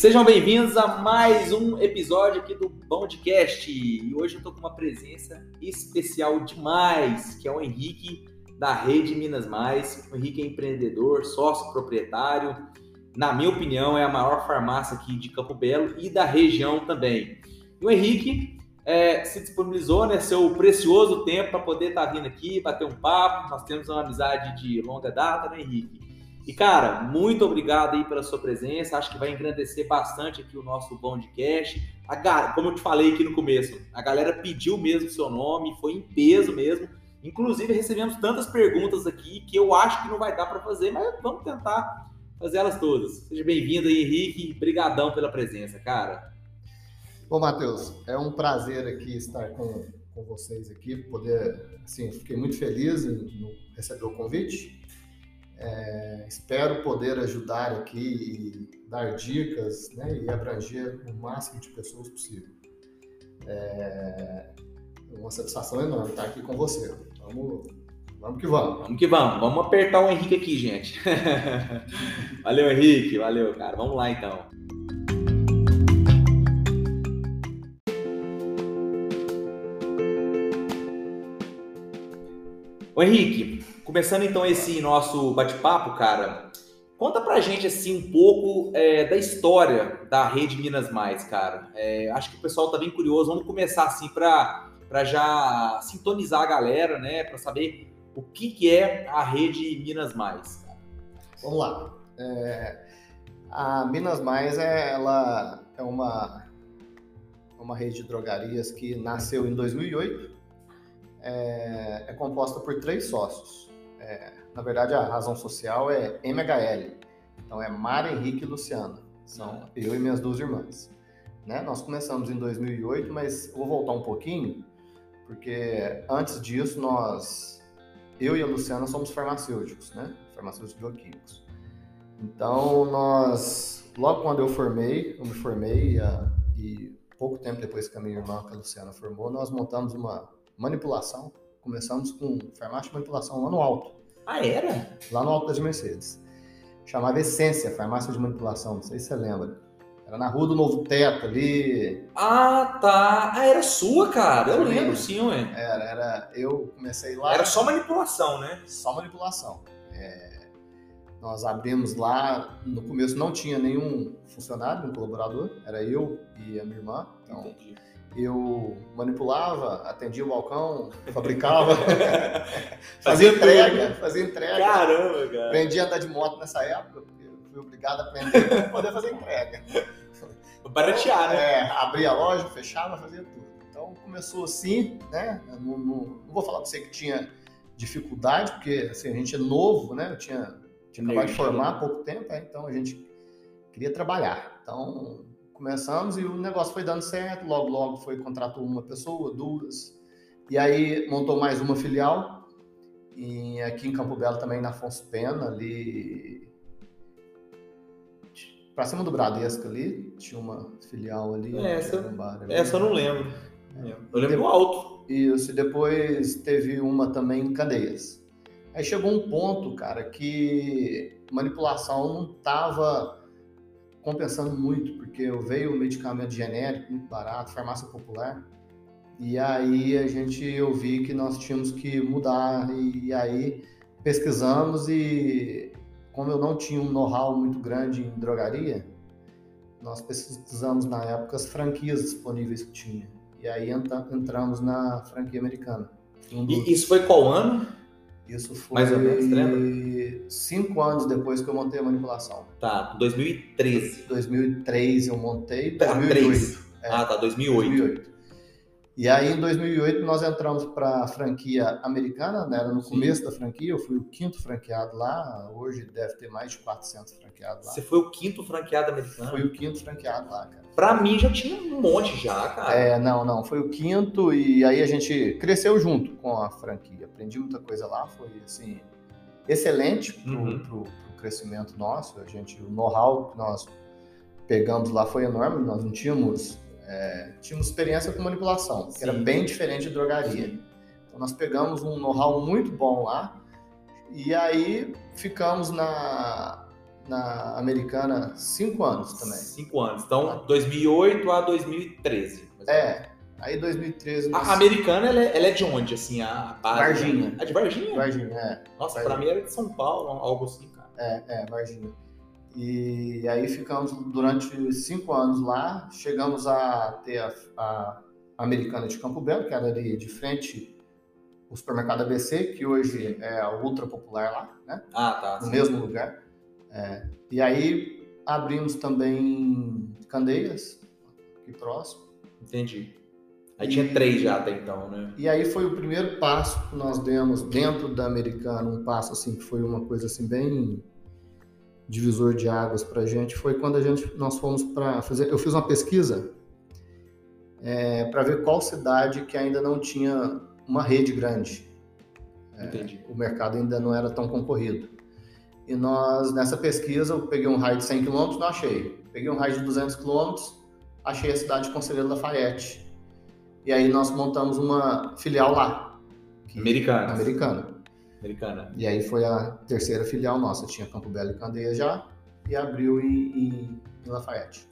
Sejam bem-vindos a mais um episódio aqui do Bondcast. E hoje eu tô com uma presença especial demais, que é o Henrique da Rede Minas Mais. O Henrique é empreendedor, sócio proprietário. Na minha opinião, é a maior farmácia aqui de Campo Belo e da região também. E o Henrique é, se disponibilizou, né, seu precioso tempo para poder estar tá vindo aqui, bater um papo. Nós temos uma amizade de longa data, né, Henrique? E, cara, muito obrigado aí pela sua presença. Acho que vai engrandecer bastante aqui o nosso podcast. A, como eu te falei aqui no começo, a galera pediu mesmo o seu nome, foi em peso mesmo. Inclusive, recebemos tantas perguntas aqui que eu acho que não vai dar para fazer, mas vamos tentar fazer elas todas. Seja bem-vindo aí, Henrique. Obrigadão pela presença, cara. Bom, Matheus, é um prazer aqui estar com, com vocês aqui, poder, assim, fiquei muito feliz em receber o convite é, espero poder ajudar aqui e dar dicas né, e abranger o máximo de pessoas possível. É uma satisfação enorme estar aqui com você. Vamos, vamos que vamos. Vamos que vamos. Vamos apertar o Henrique aqui, gente. valeu, Henrique. Valeu, cara. Vamos lá, então. Ô Henrique, Começando então esse nosso bate-papo, cara, conta pra gente assim um pouco é, da história da Rede Minas Mais, cara. É, acho que o pessoal tá bem curioso. Vamos começar assim para já sintonizar a galera, né, para saber o que, que é a Rede Minas Mais. Cara. Vamos lá. É, a Minas Mais é, ela é uma uma rede de drogarias que nasceu em 2008. É, é composta por três sócios é, na verdade, a razão social é MHL. Então, é Mara, Henrique e Luciana. São eu e minhas duas irmãs. Né? Nós começamos em 2008, mas vou voltar um pouquinho, porque antes disso, nós, eu e a Luciana, somos farmacêuticos, né? Farmacêuticos bioquímicos. Então, nós, logo quando eu formei, eu me formei uh, e pouco tempo depois que a minha irmã, que a Luciana, formou, nós montamos uma manipulação Começamos com farmácia de manipulação lá no alto. Ah, era? Lá no alto das Mercedes. Chamava Essência, farmácia de manipulação, não sei se você lembra. Era na rua do Novo Teto ali. Ah, tá. Ah, era sua, cara. Eu lembro, sim, ué. Era, era. Eu comecei lá. Era só manipulação, né? Só manipulação. É, nós abrimos lá, no começo não tinha nenhum funcionário, nenhum colaborador, era eu e a minha irmã. Então, Entendi eu manipulava, atendia o balcão, fabricava, fazia entrega, fazia entrega. Caramba, cara. Aprendi a andar de moto nessa época, porque eu fui obrigado a aprender para poder fazer entrega. Baratear, né? É, abria a loja, fechava, fazia tudo. Então começou assim, né? Não, não, não vou falar para você que tinha dificuldade, porque assim, a gente é novo, né? Eu tinha, tinha acabado de formar há pouco tempo, né? então a gente queria trabalhar. Então começamos e o negócio foi dando certo. Logo, logo foi contratou uma pessoa, duas. E aí montou mais uma filial. E aqui em Campo Belo também, na Afonso Pena, ali. Pra cima do Bradesco ali, tinha uma filial ali. É, essa, ali. essa eu não lembro. É. Eu lembro do alto. Isso, e depois teve uma também em Candeias. Aí chegou um ponto, cara, que manipulação não tava compensando muito, porque eu veio o medicamento genérico, muito barato, farmácia popular, e aí a gente eu vi que nós tínhamos que mudar, e aí pesquisamos e como eu não tinha um know-how muito grande em drogaria, nós pesquisamos na época as franquias disponíveis que tinha. E aí entramos na franquia americana. Um dos... E isso foi qual ano? Isso foi Mais ou menos, cinco anos depois que eu montei a manipulação. Tá, 2013. 2003 eu montei, 2008. Ah, é, ah, tá, 2008. 2008. E aí, em 2008, nós entramos para a franquia americana, né? era no Sim. começo da franquia, eu fui o quinto franqueado lá, hoje deve ter mais de 400 franqueados lá. Você foi o quinto franqueado americano? Fui o quinto franqueado lá, cara. Para mim já tinha um monte já, cara. É, não, não, foi o quinto e aí a gente cresceu junto com a franquia, aprendi muita coisa lá, foi assim, excelente para o uhum. crescimento nosso, a gente, o know-how que nós pegamos lá foi enorme, nós não tínhamos é, tínhamos experiência com manipulação, que era bem diferente de drogaria. Então nós pegamos um know-how muito bom lá e aí ficamos na, na Americana cinco anos também. Cinco anos. Então, 2008 a 2013. É. Aí 2013. A americana, ela é, ela é, de onde, assim, a base? Varginha. É de Varginha? Varginha, é. Nossa, Varginha. pra mim era de São Paulo, algo assim, cara. É, é, Varginha. E aí ficamos durante cinco anos lá, chegamos a ter a, a americana de Campo Belo, que era ali de frente o supermercado ABC, que hoje é ultra popular lá, né? Ah, tá. No sim. mesmo lugar. É, e aí abrimos também Candeias, aqui próximo. Entendi. Aí tinha três já até então, né? E aí foi o primeiro passo que nós demos dentro da Americana, um passo assim que foi uma coisa assim bem divisor de águas para a gente, foi quando a gente nós fomos para fazer. Eu fiz uma pesquisa é, para ver qual cidade que ainda não tinha uma rede grande. Entendi. O mercado ainda não era tão concorrido. E nós, nessa pesquisa, eu peguei um raio de 100 km, não achei. Peguei um raio de 200 km, achei a cidade de Conselheiro Lafayette. E aí nós montamos uma filial lá. Americana. Americana. Americana. E aí foi a terceira filial nossa. Tinha Campo Belo e Candeias já, e abriu em, em- em Lafayette.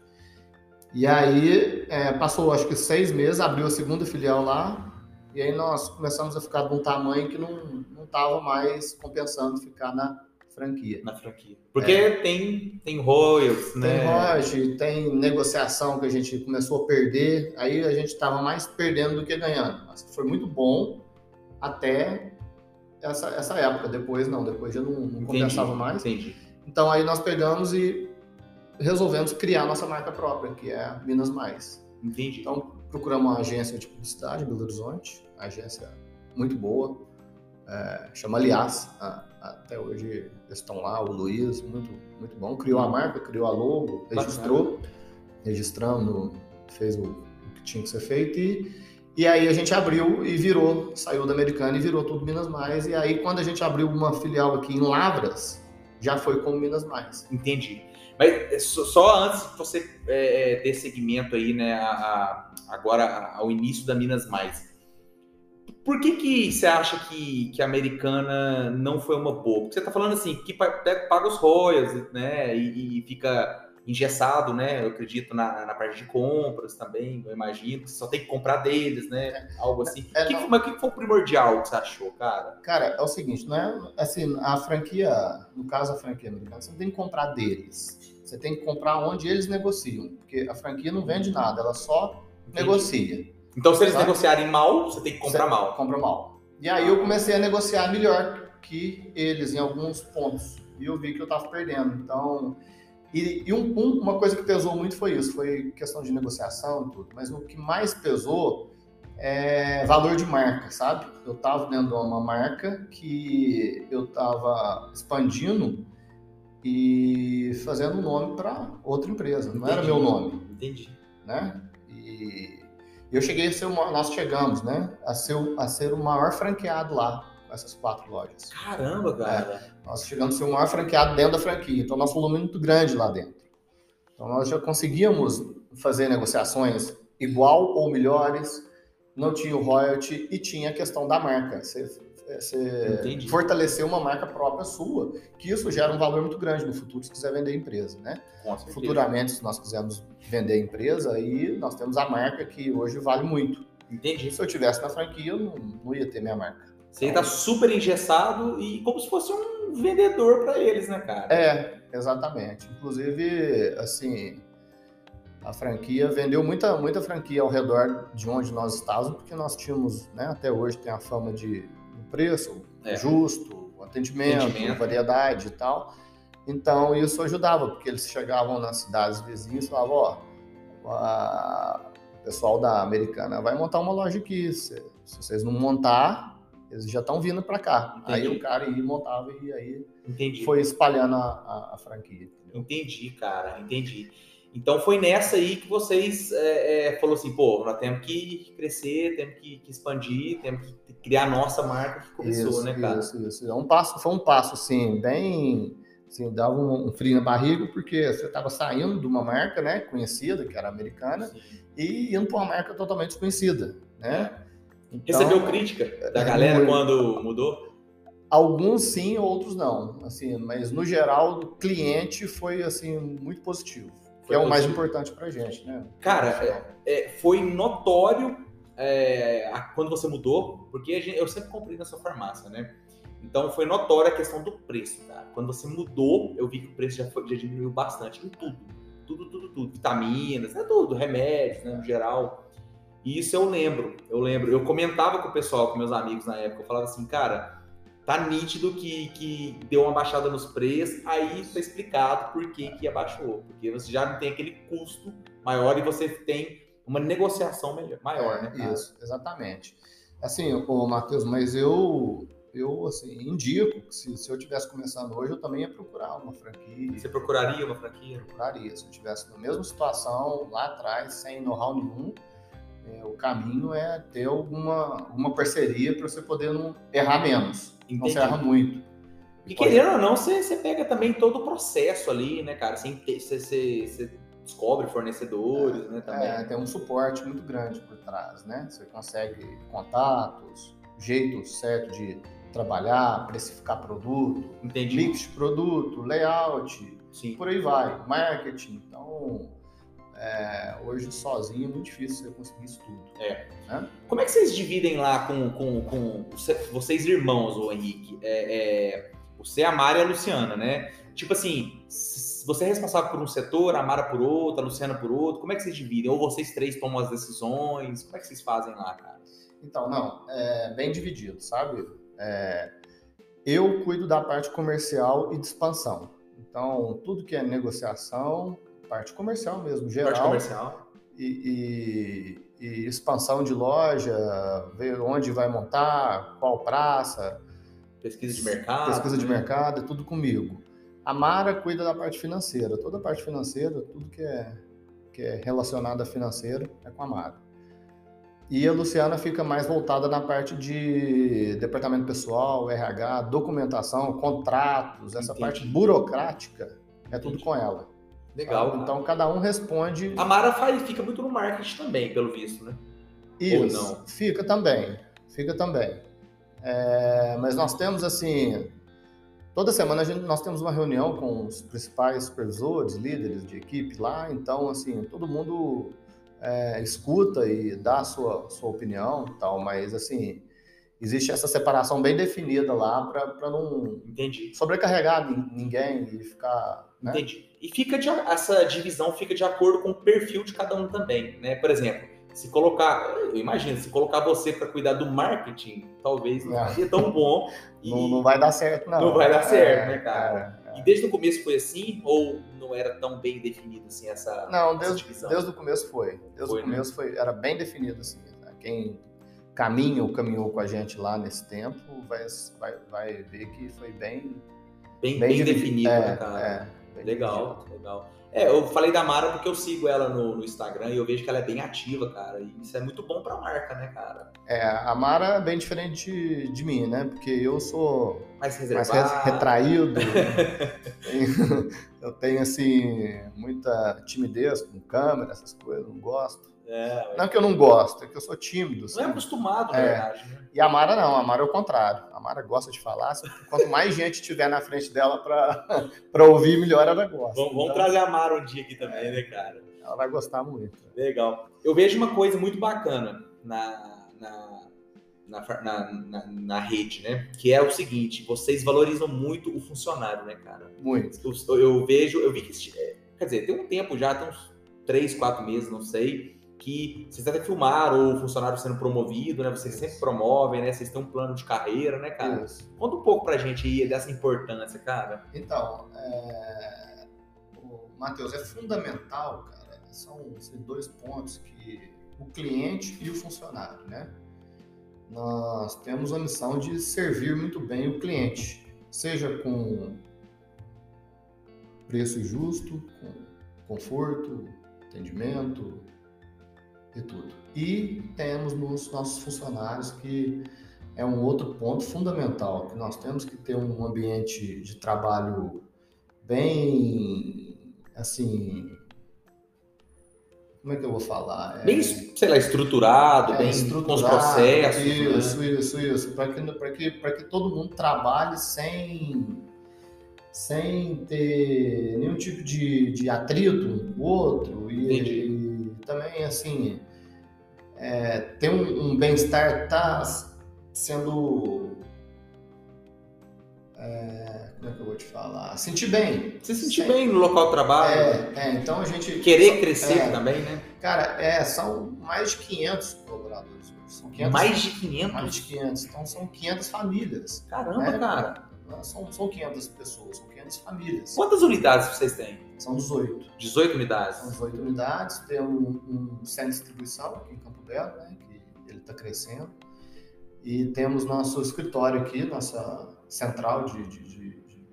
E aí é, passou acho que seis meses, abriu a segunda filial lá, e aí nós começamos a ficar de um tamanho que não não estava mais compensando ficar na franquia. Na franquia. Porque tem, tem royalties, Tem né? royalty, tem negociação que a gente começou a perder, aí a gente estava mais perdendo do que ganhando. Mas foi muito bom até essa, essa época. Depois não, depois já não, não compensava mais. Entendi. Então aí nós pegamos e resolvemos criar nossa marca própria, que é Minas Mais. Entendi. Então procuramos uma agência de publicidade em Belo Horizonte, a agência muito boa, é, chama Aliás, a- até hoje eles estão lá, o Luiz, muito, muito bom. Criou a marca, criou a logo, registrou, registramos, fez o, o que tinha que ser feito e, e aí a gente abriu e virou, saiu da Americana e virou tudo Minas Mais. E aí quando a gente abriu uma filial aqui em Lavras, já foi como Minas Mais. Entendi. Mas é, só, antes de você é, é, ter segmento aí, né, a- a- agora ao início da Minas Mais, por que que você acha que, que a americana não foi uma boa? Porque você tá falando assim, que paga os royalties, né, e, e fica engessado, né, eu acredito na, na parte de compras também, eu imagino, que só tem que comprar deles, né, algo assim. É, que, não. que- mas o que foi o primordial que você achou, cara? Cara, é o seguinte, não é assim, a franquia, no caso a franquia americana, você não tem que comprar deles. Você tem que comprar onde eles negociam, porque a franquia não vende nada, ela só Entendi. negocia. Então, se eles Tá. negociarem mal, você tem que comprar Você mal. Compra mal. E aí eu comecei a negociar melhor que eles em alguns pontos. E eu vi que eu tava perdendo. Então, e, e um- um- uma coisa que pesou muito foi isso, foi questão de negociação e tudo. Mas o que mais pesou é valor de marca, sabe? Eu tava dentro de uma marca que eu tava expandindo e fazendo um nome para outra empresa. Não era meu nome Entendi. né? E eu cheguei a ser uma, nós chegamos, né, a ser, o- a ser o maior franqueado lá essas quatro lojas. Caramba, cara. Nós chegamos a ser o maior franqueado dentro da franquia, então nosso volume é muito grande lá dentro. Então nós já conseguíamos fazer negociações igual ou melhores, não tinha o royalty e tinha a questão da marca. Você, você fortalecer uma marca própria sua, que isso gera um valor muito grande no futuro se quiser vender a empresa, né? Futuramente, se nós quisermos vender a empresa, aí nós temos a marca que hoje vale muito. Entendi. Se eu tivesse na franquia, eu não, não ia ter minha marca. Você tá super engessado e como se fosse um vendedor para eles, né, cara? É, exatamente. Inclusive, assim, a franquia vendeu muita, muita franquia ao redor de onde nós estávamos, porque nós tínhamos, né, até hoje tem a fama de um preço É. justo, o atendimento, Atendimento. variedade e tal. Então isso ajudava, porque eles chegavam nas cidades vizinhas e falavam, ó, o pessoal da Americana vai montar uma loja aqui. Se, se vocês não montar, eles já estão vindo para cá. Aí Entendi. o cara ia e montava e aí Entendi. foi espalhando a, a- a franquia. Entendi, cara. Entendi. Então foi nessa aí que vocês é, é, falou assim, pô, nós temos que crescer, temos que, que expandir, temos que criar a nossa marca que começou, isso, né, cara? Isso, isso. É um passo, foi um passo assim, bem. Assim, dava um, um frio na barriga, porque você estava saindo de uma marca né, conhecida, que era americana, Sim. e indo para uma marca totalmente desconhecida. Né? Então, Recebeu crítica da galera muito. quando mudou? Alguns sim, outros não. Assim, mas no geral, o cliente foi assim muito positivo. Foi que é o mais importante para a gente, né? Cara, é, é, foi notório é, quando você mudou, porque gente, eu sempre comprei na sua farmácia, né? Então foi notória a questão do preço, cara. Quando você mudou, eu vi que o preço já, foi, já diminuiu bastante em tudo. Tudo, tudo, tudo. Vitaminas, é tudo, remédios, né, no geral. E isso eu lembro, eu lembro. Eu comentava com o pessoal, com meus amigos na época, eu falava assim, cara, tá nítido que, que deu uma baixada nos preços, aí está explicado por que, que abaixou. Porque você já não tem aquele custo maior e você tem uma negociação melhor, maior, né? Cara? Isso, exatamente. Assim, o Matheus, mas eu eu assim, indico que se, se eu tivesse começando hoje, eu também ia procurar uma franquia. Você procuraria uma franquia? Procuraria. Se eu tivesse na mesma situação lá atrás, sem know-how nenhum, é, o caminho é ter alguma uma parceria para você poder não errar menos. Entendi. Não se erra muito. E Pode... querendo ou não, você, você pega também todo o processo ali, né, cara? Você, você, você descobre fornecedores, é, né, também. É, tem um suporte muito grande por trás, né? Você consegue contatos, jeito certo de trabalhar, precificar produto, Entendi. mix de produto, layout, Sim. por aí vai, marketing. Então, é, hoje sozinho é muito difícil você conseguir isso tudo. É. Né? Como é que vocês dividem lá com, com, com vocês irmãos, o Henrique? É, é, você, a Mara e a Luciana, né? Tipo assim, você é responsável por um setor, a Mara por outro, a Luciana por outro. Como é que vocês dividem? Ou vocês três tomam as decisões? Como é que vocês fazem lá, cara? Então, não, é bem dividido, sabe? É, eu cuido da parte comercial e de expansão. Então, tudo que é negociação, parte comercial mesmo, geral. Parte comercial. E, e, e, expansão de loja, ver onde vai montar, qual praça. Pesquisa de mercado. Pesquisa de né? mercado, é tudo comigo. A Mara cuida da parte financeira. Toda a parte financeira, tudo que é, que é relacionado a financeiro é com a Mara. E a Luciana fica mais voltada na parte de departamento pessoal, RH, documentação, contratos, essa Entendi. parte burocrática é tudo Entendi. com ela. Legal. Tá? Então cada um responde. A Mara faz, fica muito no marketing também, pelo visto, né? Isso. Ou não? Fica também. Fica também. É, mas nós temos assim. Toda semana gente, nós temos uma reunião com os principais supervisores, líderes de equipe lá, então assim, todo mundo é, escuta e dá a sua, sua opinião tal, mas assim, existe essa separação bem definida lá para não Entendi. sobrecarregar ninguém e ficar. Né? Entendi. E fica de, essa divisão fica de acordo com o perfil de cada um também, né? Por exemplo, se colocar, eu imagino, se colocar você para cuidar do marketing, talvez não é. seja tão bom. não, não vai dar certo, não. Não vai dar certo, é, né, cara? É, é. e desde o começo foi assim ou não era tão bem definido assim essa Não, desde, essa desde o começo foi. Desde o né? começo né? foi, era bem definido assim. Né? Quem caminha ou caminhou com a gente lá nesse tempo, vai, vai, vai ver que foi bem. Bem, bem, bem definido, é, né, cara? Legal, dividido. legal. É, eu falei da Mara porque eu sigo ela no, no, Instagram e eu vejo que ela é bem ativa, cara. E isso é muito bom pra marca, né, cara? É, a Mara é bem diferente de, de mim, né? Porque eu sou mais, reservado. mais retraído. eu tenho, assim, muita timidez com câmera, essas coisas, não gosto. É, não é que eu não gosto, é que eu sou tímido. Não é acostumado, na é. verdade. Né? E a Mara não, a Mara é o contrário. A Mara gosta de falar. Quanto mais gente tiver na frente dela para ouvir, melhor ela gosta. Vamos, vamos então, trazer a Mara um dia aqui também, né, cara? Ela vai gostar muito. Legal. Eu vejo uma coisa muito bacana na, na, na, na, na rede, né? Que é o seguinte: vocês valorizam muito o funcionário, né, cara? Muito. Eu, eu vejo, eu vi que. É, quer dizer, tem um tempo já, tem uns três, quatro meses, não sei que vocês até filmaram o funcionário sendo promovido, né? Vocês sempre promovem, né? Vocês têm um plano de carreira, né, cara? Isso. Conta um pouco pra gente aí dessa importância, cara. Então, é... Matheus, é fundamental, cara. São esses dois pontos que o cliente e o funcionário, né? Nós temos a missão de servir muito bem o cliente, seja com preço justo, com conforto, atendimento, e tudo. E temos nos nossos funcionários que é um outro ponto fundamental, que nós temos que ter um ambiente de trabalho bem, assim, como é que eu vou falar? É, Bem, sei lá, estruturado, é, bem estruturado, com os processos. Isso, né? isso, isso. Para que, pra que, pra que todo mundo trabalhe sem, sem ter nenhum tipo de, de atrito um com o outro. E, e também, assim, é, ter um, um bem-estar tá sendo. é, como é que eu vou te falar? Sentir bem. Se sentir Sim. bem no local de trabalho, É, é, então a gente. querer crescer é, também, né? Cara, é, são mais de 500 colaboradores. São 500, Mais de 500? mais de 500. Então são 500 famílias. Caramba, É. cara. São, são 500 pessoas, são 500 famílias. Quantas unidades vocês têm? São 18. 18 unidades. São 18 unidades. Tem um, um centro de distribuição aqui em Campo Belo, né, que ele está crescendo. E temos nosso escritório aqui, nossa central de, de- de- de-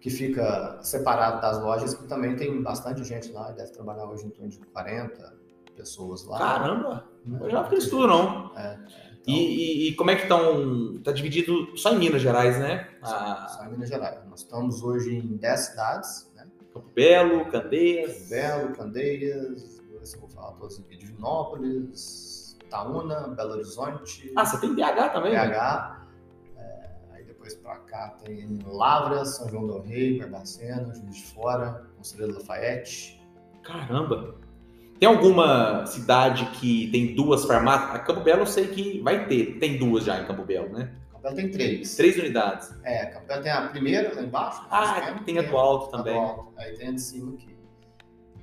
que fica separado das lojas, que também tem bastante gente lá, deve trabalhar hoje em torno de 40 pessoas lá. Caramba, Né? eu já fiz tudo não. É, então, E, e- e como é que estão? Tá dividido só em Minas Gerais, né? só, só em Minas Gerais. Nós estamos hoje em 10 cidades, né? Campo Belo, Candeias. Belo, Candeias, eu vou falar todos aqui, Divinópolis, Taúna, Belo Horizonte, Ah, você tem BH também? né? BH, é, aí depois pra cá tem Lavras, São João do Rei, Barbacena, Juiz de Fora, Conselheiro Lafayette. Caramba. Tem alguma cidade que tem duas farmácias? A Campo Belo eu sei que vai ter. Tem duas já em Campo Belo, né? Campo Belo tem três. Três unidades. É, Campo Belo tem a primeira lá embaixo. Ah, tem a do alto a do também. alto, Aí tem a de cima aqui.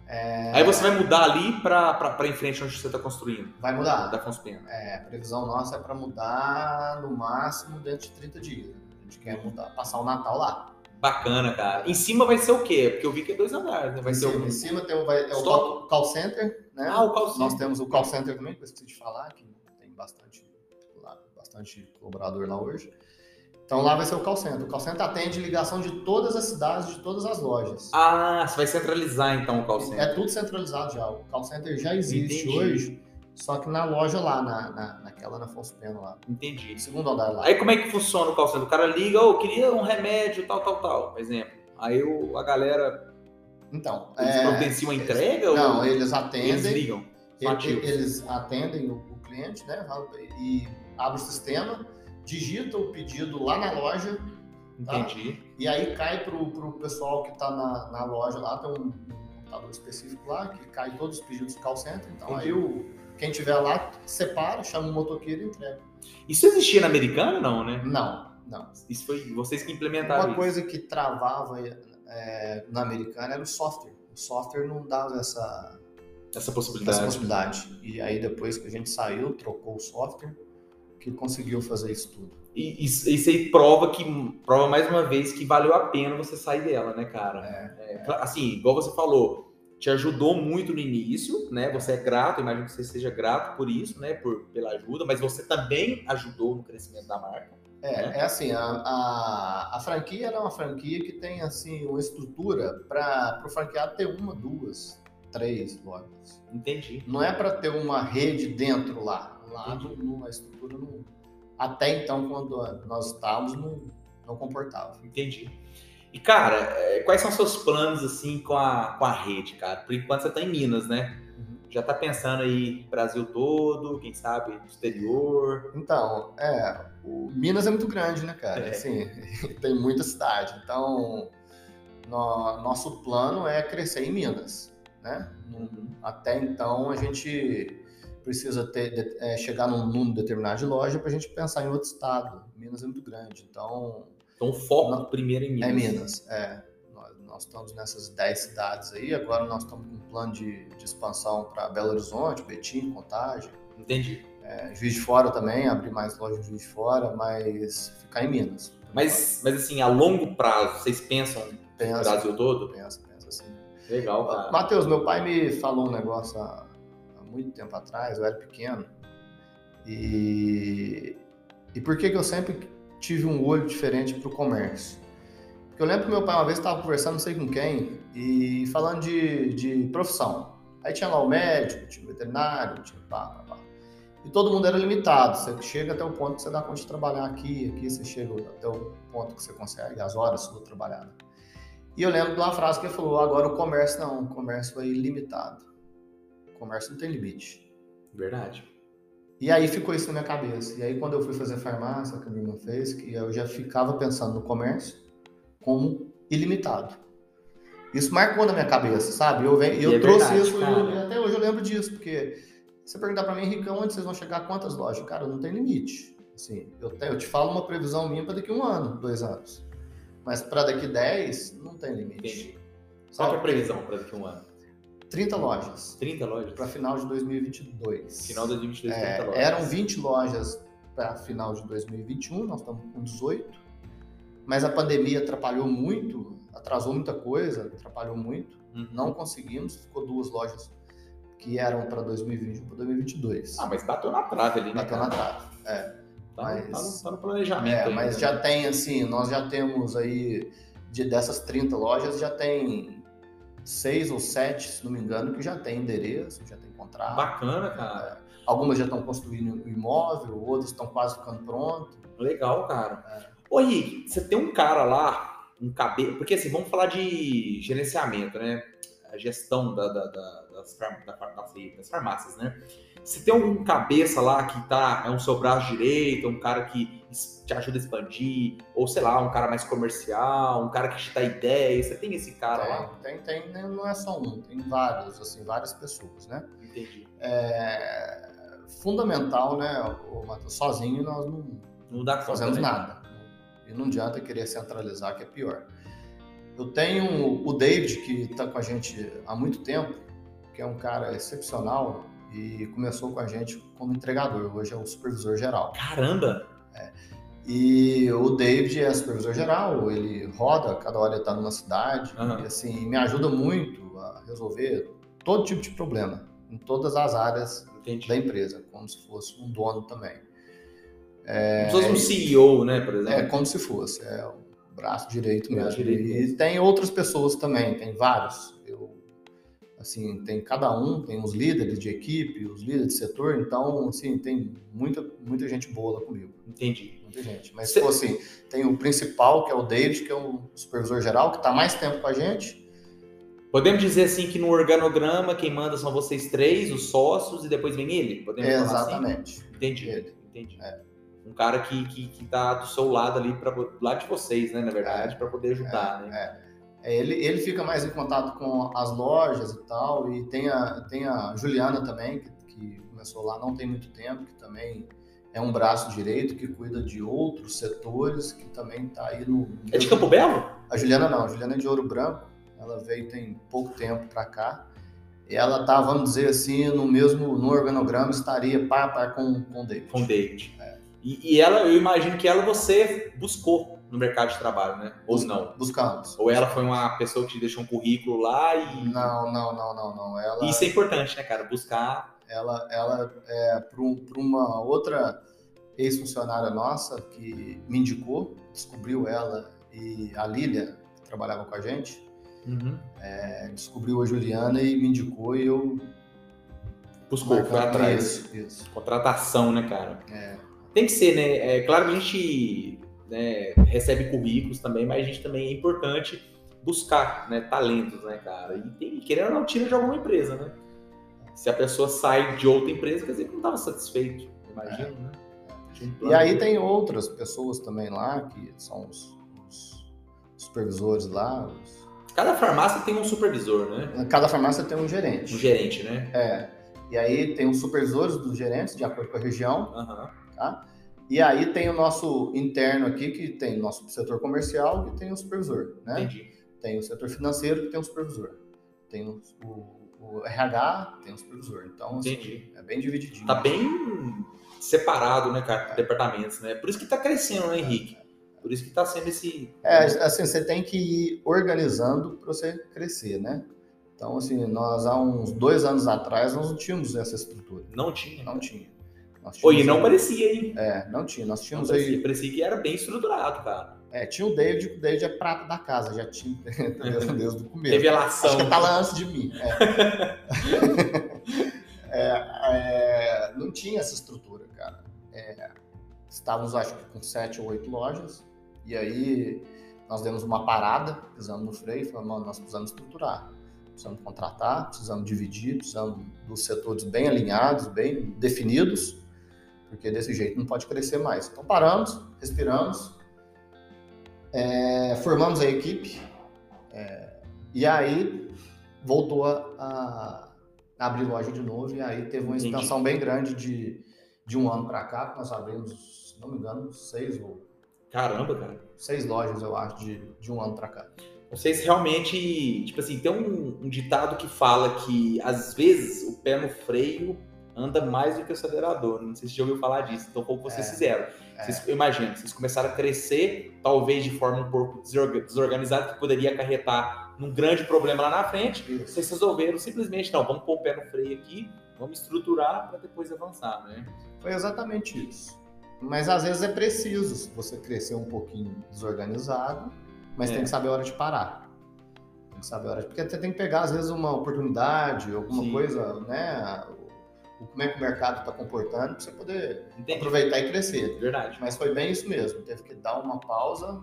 É, Aí você vai mudar ali pra em frente onde você tá construindo. vai mudar. Da Pena. É, a previsão nossa é para mudar no máximo dentro de 30 dias. A gente quer mudar, passar o Natal lá. Bacana, cara. Em cima vai ser o quê? Porque eu vi que é dois andares, né? Vai em, ser cima, o. em cima tem o, vai, é o call center, né? Ah, o call center. Nós temos o call center também, que eu esqueci de falar, que tem bastante, lá, bastante colaborador lá hoje. Então lá vai ser o call center. O call center atende ligação de todas as cidades, de todas as lojas. Ah, você vai centralizar então o call center. É tudo centralizado já. O call center já existe Entendi. hoje, só que na loja lá, na, na, naquela na Afonso Pena lá. Entendi. Segundo andar lá. Aí como é que funciona o call center? O cara liga, ô, queria um remédio, tal, tal, tal, por exemplo. Aí o, a galera, Então, eles é, providenciam a entrega Não, ou eles atendem. eles ligam? Eles atendem o, o cliente, né? E abre o sistema, digita o pedido lá na loja tá? Entendi. e aí cai pro, pro pessoal que está na, na loja lá, tem um, computador específico lá que cai todos os pedidos do call center. Então Entendi. aí o, quem tiver lá separa, chama o motoqueiro e entrega. Isso existia na americana, não, né? Não, não. Isso foi vocês que implementaram Uma isso. coisa que travava é, na americana era o software. O software não dava essa, Essa essa possibilidade. possibilidade. E aí depois que a gente saiu, trocou o software, que conseguiu fazer isso tudo. E isso, isso aí prova que prova mais uma vez que valeu a pena você sair dela, né, cara? É, cla- assim, igual você falou, te ajudou muito no início, né? Você é grato, imagino que você seja grato por isso, né? Por, pela ajuda, mas você também ajudou no crescimento da marca. É, né? é assim, a, a, a franquia é uma franquia que tem assim uma estrutura para o franqueado ter uma, duas, três lojas. Entendi. Não é para ter uma rede dentro lá. Lá não, não- a estrutura não. Até então, quando nós estávamos, não, não comportava. Entendi. E, cara, é, quais são seus planos, assim, com a, com a rede, cara? Por enquanto você tá em Minas, né? Uhum. Já tá pensando aí Brasil todo, quem sabe exterior. Então, é, o Minas é muito grande, né, cara? É. Assim, tem muita cidade. Então, no- nosso plano é crescer em Minas, né? Até então, a gente precisa ter, de- é, chegar num número determinado de loja para a gente pensar em outro estado. Minas é muito grande, então Então, o foco Não. primeiro em Minas. é Minas. É. Nós, nós estamos nessas 10 cidades aí, agora nós estamos com um plano de, de expansão para Belo Horizonte, Betim, Contagem. Entendi. É, Juiz de Fora também, abrir mais lojas em Juiz de Fora, mas ficar em Minas. Mas, mas assim, a longo prazo, vocês pensam no pensa, Brasil todo? pensa, pensa assim. Legal, cara. Matheus, meu pai me falou um negócio há muito tempo atrás, eu era pequeno, e, e por que, que eu sempre tive um olho diferente para o comércio? Porque eu lembro que meu pai uma vez estava conversando, não sei com quem, e falando de, de profissão. Aí tinha lá o médico, tinha o veterinário, tinha pá, pá, pá. E todo mundo era limitado. Você chega até o ponto que você dá conta de trabalhar aqui, aqui você chega até o ponto que você consegue, as horas sua trabalhada. E eu lembro de uma frase que ele falou: agora o comércio não, o comércio é ilimitado. Comércio não tem limite. Verdade. E aí ficou isso na minha cabeça. E aí quando eu fui fazer farmácia, que a minha irmã fez, que eu já ficava pensando no comércio como ilimitado. Isso marcou na minha cabeça, sabe? Eu, venho, eu é trouxe verdade, isso e até hoje eu lembro disso, porque você perguntar para mim, Henrique, onde vocês vão chegar, quantas lojas? Cara, não tem limite. Assim, eu, te, eu te falo uma previsão minha para daqui um ano, dois anos. Mas para daqui 10, não tem limite. Entendi. Qual que é a previsão para daqui um ano? 30 lojas 30 lojas? para final de 2022. Final de 2022, É, 30 lojas. eram 20 lojas para final de 2021, nós estamos com 18. Mas a pandemia atrapalhou muito, atrasou muita coisa, atrapalhou muito. Uhum. Não conseguimos, ficou duas lojas que eram para 2021 para 2022. Ah, mas bateu na trave ali, né? Bateu na trave. É, Tá, mas- tá no, tá no planejamento. É, mas né? já tem assim, nós já temos aí de dessas 30 lojas já tem seis ou sete, se não me engano, que já tem endereço, já tem contrato. Bacana, cara. Algumas já estão construindo o imóvel, outras estão quase ficando pronto. Legal, cara. É. Ô, Rick, você tem um cara lá, um cabelo. Porque assim, vamos falar de gerenciamento, né? A gestão da, da- da- das- das farmácias, né? Você tem um cabeça lá que tá, é um seu braço direito, um cara que te ajuda a expandir, ou sei lá, um cara mais comercial, um cara que te dá ideia. Você tem esse cara lá? Tem, tem, tem, né, não é só um, tem vários, assim, várias pessoas, né? Entendi. É fundamental, né, o Matheus, sozinho nós não Não dá fazemos nada. E não adianta querer centralizar, que é pior. Eu tenho o David, que está com a gente há muito tempo, que é um cara excepcional e começou com a gente como entregador, hoje é o supervisor geral. Caramba! E o David é supervisor geral, ele roda, cada hora ele está numa cidade, Aham. e assim, me ajuda muito a resolver todo tipo de problema, em todas as áreas Entendi. da empresa, como se fosse um dono também. Como se fosse um CEO, né, por exemplo? É como se fosse, é o braço direito Braço mesmo. direito e tem outras pessoas também, tem vários. Eu, assim, tem cada um, tem os líderes de equipe, os líderes de setor, então, assim, tem muita, muita gente boa lá comigo, Entendi. muita gente. Mas, Cê- tipo assim, tem o principal, que é o David, que é o supervisor geral, que está mais tempo com a gente. Podemos dizer assim que no organograma quem manda são vocês três, os sócios, e depois vem ele? Podemos assim? Exatamente. Entendi. Ele. Entendi. É. Um cara que, que, que tá do seu lado ali, pra, do lado de vocês, né, na verdade, para poder ajudar, né? É, ele, ele fica mais em contato com as lojas e tal, e tem a, tem a Juliana também, que, que começou lá não tem muito tempo, que também é um braço direito, que cuida de outros setores, que também está aí no... É de Campo Belo? A Juliana não, a Juliana é de Ouro Branco, ela veio tem pouco tempo para cá, e ela tá, vamos dizer assim, no mesmo, no organograma, estaria a par com, com o David. Com o David. É. E, e ela, eu imagino que ela você buscou no mercado de trabalho, né? Ou não? Buscamos. Ou ela foi uma pessoa que te deixou um currículo lá e. Não, não, não, não, não. Ela, Isso é importante, né, cara? Buscar. ela, ela é para uma outra ex-funcionária nossa que me indicou, descobriu ela e a Lília, que trabalhava com a gente, Uhum. é, descobriu a Juliana e me indicou e eu Buscou, foi atrás. Isso, isso. Contratação, né, cara? É, Tem que ser, né? É claro que a gente né, recebe currículos também, mas a gente também é importante buscar né, talentos, né, cara? E tem, querendo ou não, tira de alguma empresa, né? Se a pessoa sai de outra empresa, quer dizer que não estava satisfeito, imagino, né? Tinha um E aí tem outras pessoas também lá, que são os, os supervisores lá. os- Cada farmácia tem um supervisor, né? Cada farmácia tem um gerente. Um gerente, né? É. E aí tem os supervisores dos gerentes, de acordo com a região. Aham. E aí tem o nosso interno aqui, que tem o nosso setor comercial, que tem o supervisor, né? Entendi. Tem o setor financeiro, que tem o supervisor. Tem o, o- o RH, tem o supervisor. Então, assim, é bem divididinho. Tá bem separado, né, cara? Departamentos, né? Por isso que tá crescendo, né, Henrique? Por isso que tá sendo esse. É, assim, você tem que ir organizando para você crescer, né? Então, assim, nós há uns dois anos atrás, nós não tínhamos essa estrutura. Não tinha. Não tinha. Oi, e não aí- parecia, hein? É, não tinha. Nós Não tínhamos parecia, aí... parecia que era bem estruturado, cara. É, tinha o David, o David é prata da casa, já tinha, desde, desde o começo. Revelação. Acho que tá lá antes de mim. É. É, é, não tinha essa estrutura, cara. É, estávamos, acho que, com sete ou oito lojas. E aí nós demos uma parada, pisamos no freio e falamos, mano, nós precisamos estruturar. precisamos contratar, precisamos dividir, precisamos dos setores bem alinhados, bem definidos, porque desse jeito não pode crescer mais. Então paramos, respiramos, é, formamos a equipe é, e aí voltou a, a, abrir loja de novo e aí teve uma expansão bem grande de, de um ano para cá, nós abrimos, se não me engano, seis ou Caramba, cara. Seis lojas, eu acho, de, de um ano para cá. Vocês realmente, tipo assim, tem um, um, ditado que fala que às vezes o pé no freio anda mais do que o acelerador. Não sei se já ouviu falar disso. Então, como vocês é, fizeram? É. Vocês, imagina, vocês começaram a crescer, talvez de forma um pouco desorganizada, que poderia acarretar num grande problema lá na frente. Isso. Vocês resolveram simplesmente, não, vamos pôr o pé no freio aqui, vamos estruturar para depois avançar, né? Foi exatamente isso. Mas às vezes é preciso você crescer um pouquinho desorganizado, mas é. tem que saber a hora de parar. Tem que saber a hora de... Porque você tem que pegar, às vezes, uma oportunidade, alguma Sim. coisa, né? Como é que o mercado está comportando, para você poder Entendi. aproveitar e crescer. Verdade. Mas foi bem isso mesmo. Teve que dar uma pausa,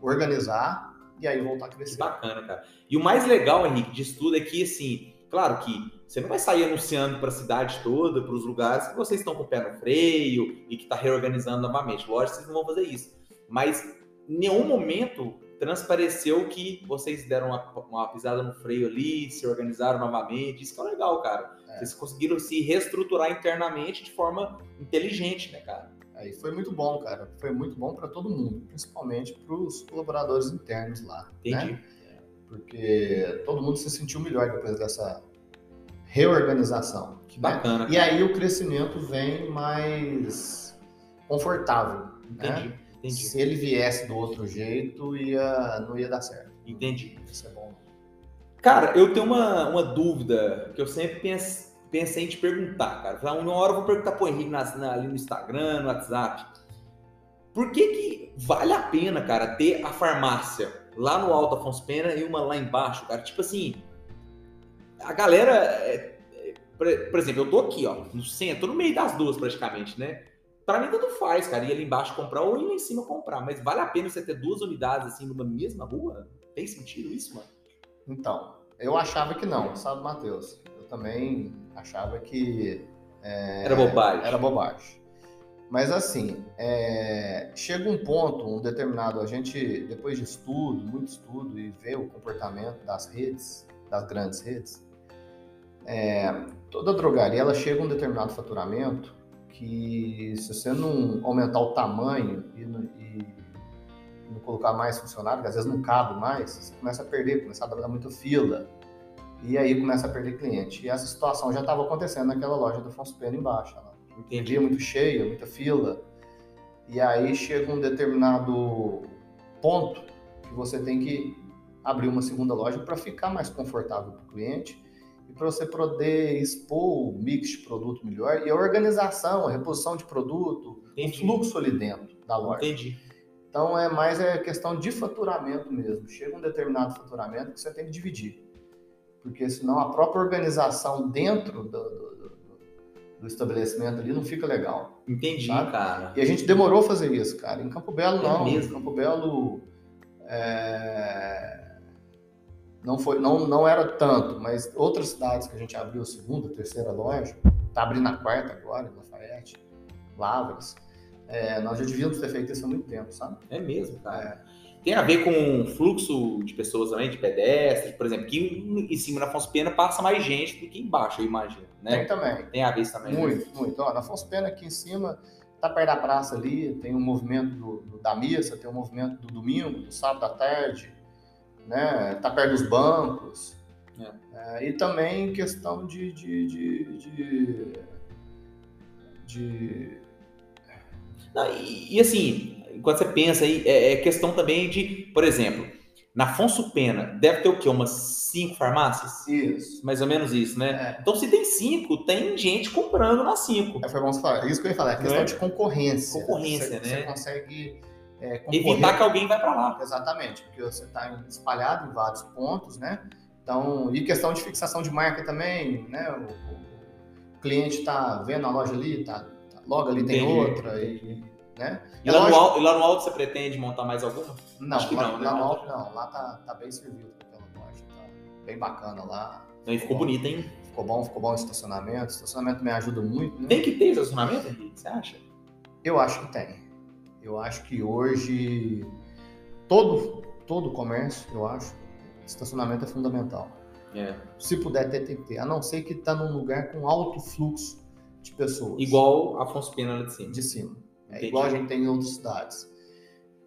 organizar e aí voltar a crescer. Que bacana, cara. E o mais legal, Henrique, disso tudo é que, assim, claro que você não vai sair anunciando para a cidade toda, para os lugares que vocês estão com o pé no freio e que está reorganizando novamente. Lógico, vocês não vão fazer isso. Mas em nenhum momento transpareceu que vocês deram uma, uma pisada no freio ali, se organizaram novamente. Isso que é legal, cara. É. Vocês conseguiram se reestruturar internamente de forma inteligente, né, cara? Aí foi muito bom, cara. Foi muito bom para todo mundo, principalmente para os colaboradores internos lá. Né? Entendi. Né? Porque todo mundo se sentiu melhor depois dessa reorganização. Que bacana. Né? E aí o crescimento vem mais confortável. Entendi, né? entendi. Se ele viesse do outro jeito, ia, não ia dar certo. Entendi. Isso é. Cara, eu tenho uma, uma dúvida que eu sempre pense, pensei em te perguntar, cara. Uma hora eu vou perguntar pro Henrique na, na, ali no Instagram, no WhatsApp. Por que, que vale a pena, cara, ter a farmácia lá no Alto Afonso Pena e uma lá embaixo, cara? Tipo assim, a galera. É, é, por exemplo, eu tô aqui, ó, no centro, no meio das duas praticamente, né? Pra mim, tanto faz, cara, ir ali embaixo comprar ou ir lá em cima comprar. Mas vale a pena você ter duas unidades assim numa mesma rua? Tem sentido isso, mano? Então, eu achava que não, sabe, Matheus? Eu também achava que. É, era bobagem. Era bobagem. Mas assim, é, chega um ponto, um determinado, a gente, depois de estudo, muito estudo, e ver o comportamento das redes, das grandes redes, é, toda drogaria ela chega a um determinado faturamento que se você não aumentar o tamanho e, e colocar mais funcionário, que às vezes não cabe mais, você começa a perder, começa a dar muito fila e aí começa a perder cliente. E essa situação já estava acontecendo naquela loja do Afonso Pena embaixo. Ela entendia muito cheia, muita fila. E aí chega um determinado ponto que você tem que abrir uma segunda loja para ficar mais confortável para o cliente e para você poder expor o mix de produto melhor e a organização, a reposição de produto, Entendi. o fluxo ali dentro da loja. Entendi. Então é mais é questão de faturamento mesmo. Chega um determinado faturamento que você tem que dividir. Porque senão a própria organização dentro do, do, do estabelecimento ali não fica legal. Entendi, sabe? cara. E a gente demorou a fazer isso, cara. Em Campo Belo, é não. Mesmo? Em Campo Belo. É não foi não, não era tanto, mas outras cidades que a gente abriu segunda, terceira loja, tá abrindo a quarta agora, Lafayette, Lavras, é, nós já devíamos ter feito isso há muito tempo, sabe? É mesmo, cara. É. Tem a ver com fluxo de pessoas também, de pedestres, por exemplo, que em cima da Afonso Pena passa mais gente do que embaixo, eu imagino, né? Tem também. Tem a ver também. Né? Muito, né? muito. Ó, na Afonso Pena aqui em cima, tá perto da praça ali, tem um movimento do, do, da missa, tem um movimento do domingo, do sábado à tarde, né? Tá perto dos bancos. É. É, e também questão de, de, de, de, de... Não, e, e, assim, quando você pensa aí, é, é, questão também de, por exemplo, na Afonso Pena, deve ter o quê? Umas cinco farmácias? Isso. Mais ou menos isso, né? É. Então, se tem cinco, tem gente comprando nas cinco. É, foi bom você falar. Isso que eu ia falar, é questão é? de concorrência. Concorrência, você, né? Você consegue é, Evitar que alguém vai para lá. Exatamente, porque você está espalhado em vários pontos, né? Então, e questão de fixação de marca também, né? O, o cliente está vendo a loja ali, tá, tá logo ali Entendi. tem outra. E, né? E, É lá no lógico- alto, e lá no alto você pretende montar mais alguma? Não, Acho que lá, não, né? lá no alto não. Lá tá, tá bem servido aquela loja. Tá bem bacana lá. Aí ficou bonito, hein? Ficou bom, ficou bom o estacionamento. O estacionamento me ajuda muito, né? Tem que ter estacionamento, Henrique? Você acha? Eu acho que tem. Eu acho que hoje todo, todo comércio, eu acho, estacionamento é fundamental. É. Se puder ter, tem que ter. A não ser que tá num lugar com alto fluxo de pessoas. Igual Afonso Pena lá de cima. de cima. É igual a gente tem em outras cidades.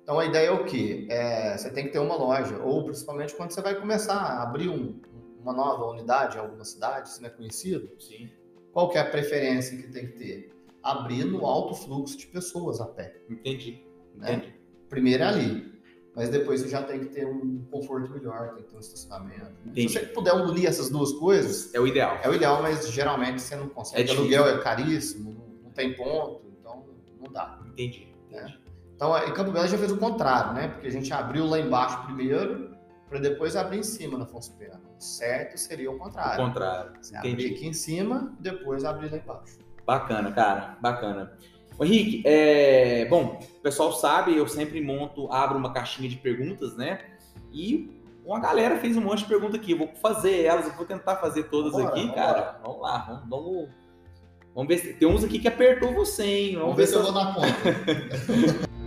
Então a ideia é o quê? É, você tem que ter uma loja, ou principalmente quando você vai começar a abrir um- uma nova unidade em alguma cidade, se não é conhecido, Sim. qual que é a preferência que tem que ter? Abrir no alto fluxo de pessoas a pé. Entendi. Né? Entendi. Primeiro é ali, mas depois você já tem que ter um conforto melhor, tem que ter um estacionamento. né? Entendi. Se você puder unir essas duas coisas, É o ideal. é o ideal, mas geralmente você não consegue. É. Aluguel é caríssimo, não- tem ponto, então não dá. Entendi. Entendi. Então, em Campo Belo já fez o contrário, né? Porque a gente abriu lá embaixo primeiro, para depois abrir em cima na Afonso Pena. Certo seria o O contrário. contrário. Você abrir Entendi. aqui em cima, depois abrir lá embaixo. Bacana, cara. Bacana. Henrique, é... bom, o pessoal sabe, eu sempre monto, abro uma caixinha de perguntas, né? E uma galera fez um monte de pergunta aqui. Eu vou fazer elas, eu vou tentar fazer todas Vambora, aqui, vambora. cara. Vamos lá, vamos, vamos, vamos ver se tem uns aqui que apertou você, hein? Vamos, ver se eu vou dar conta.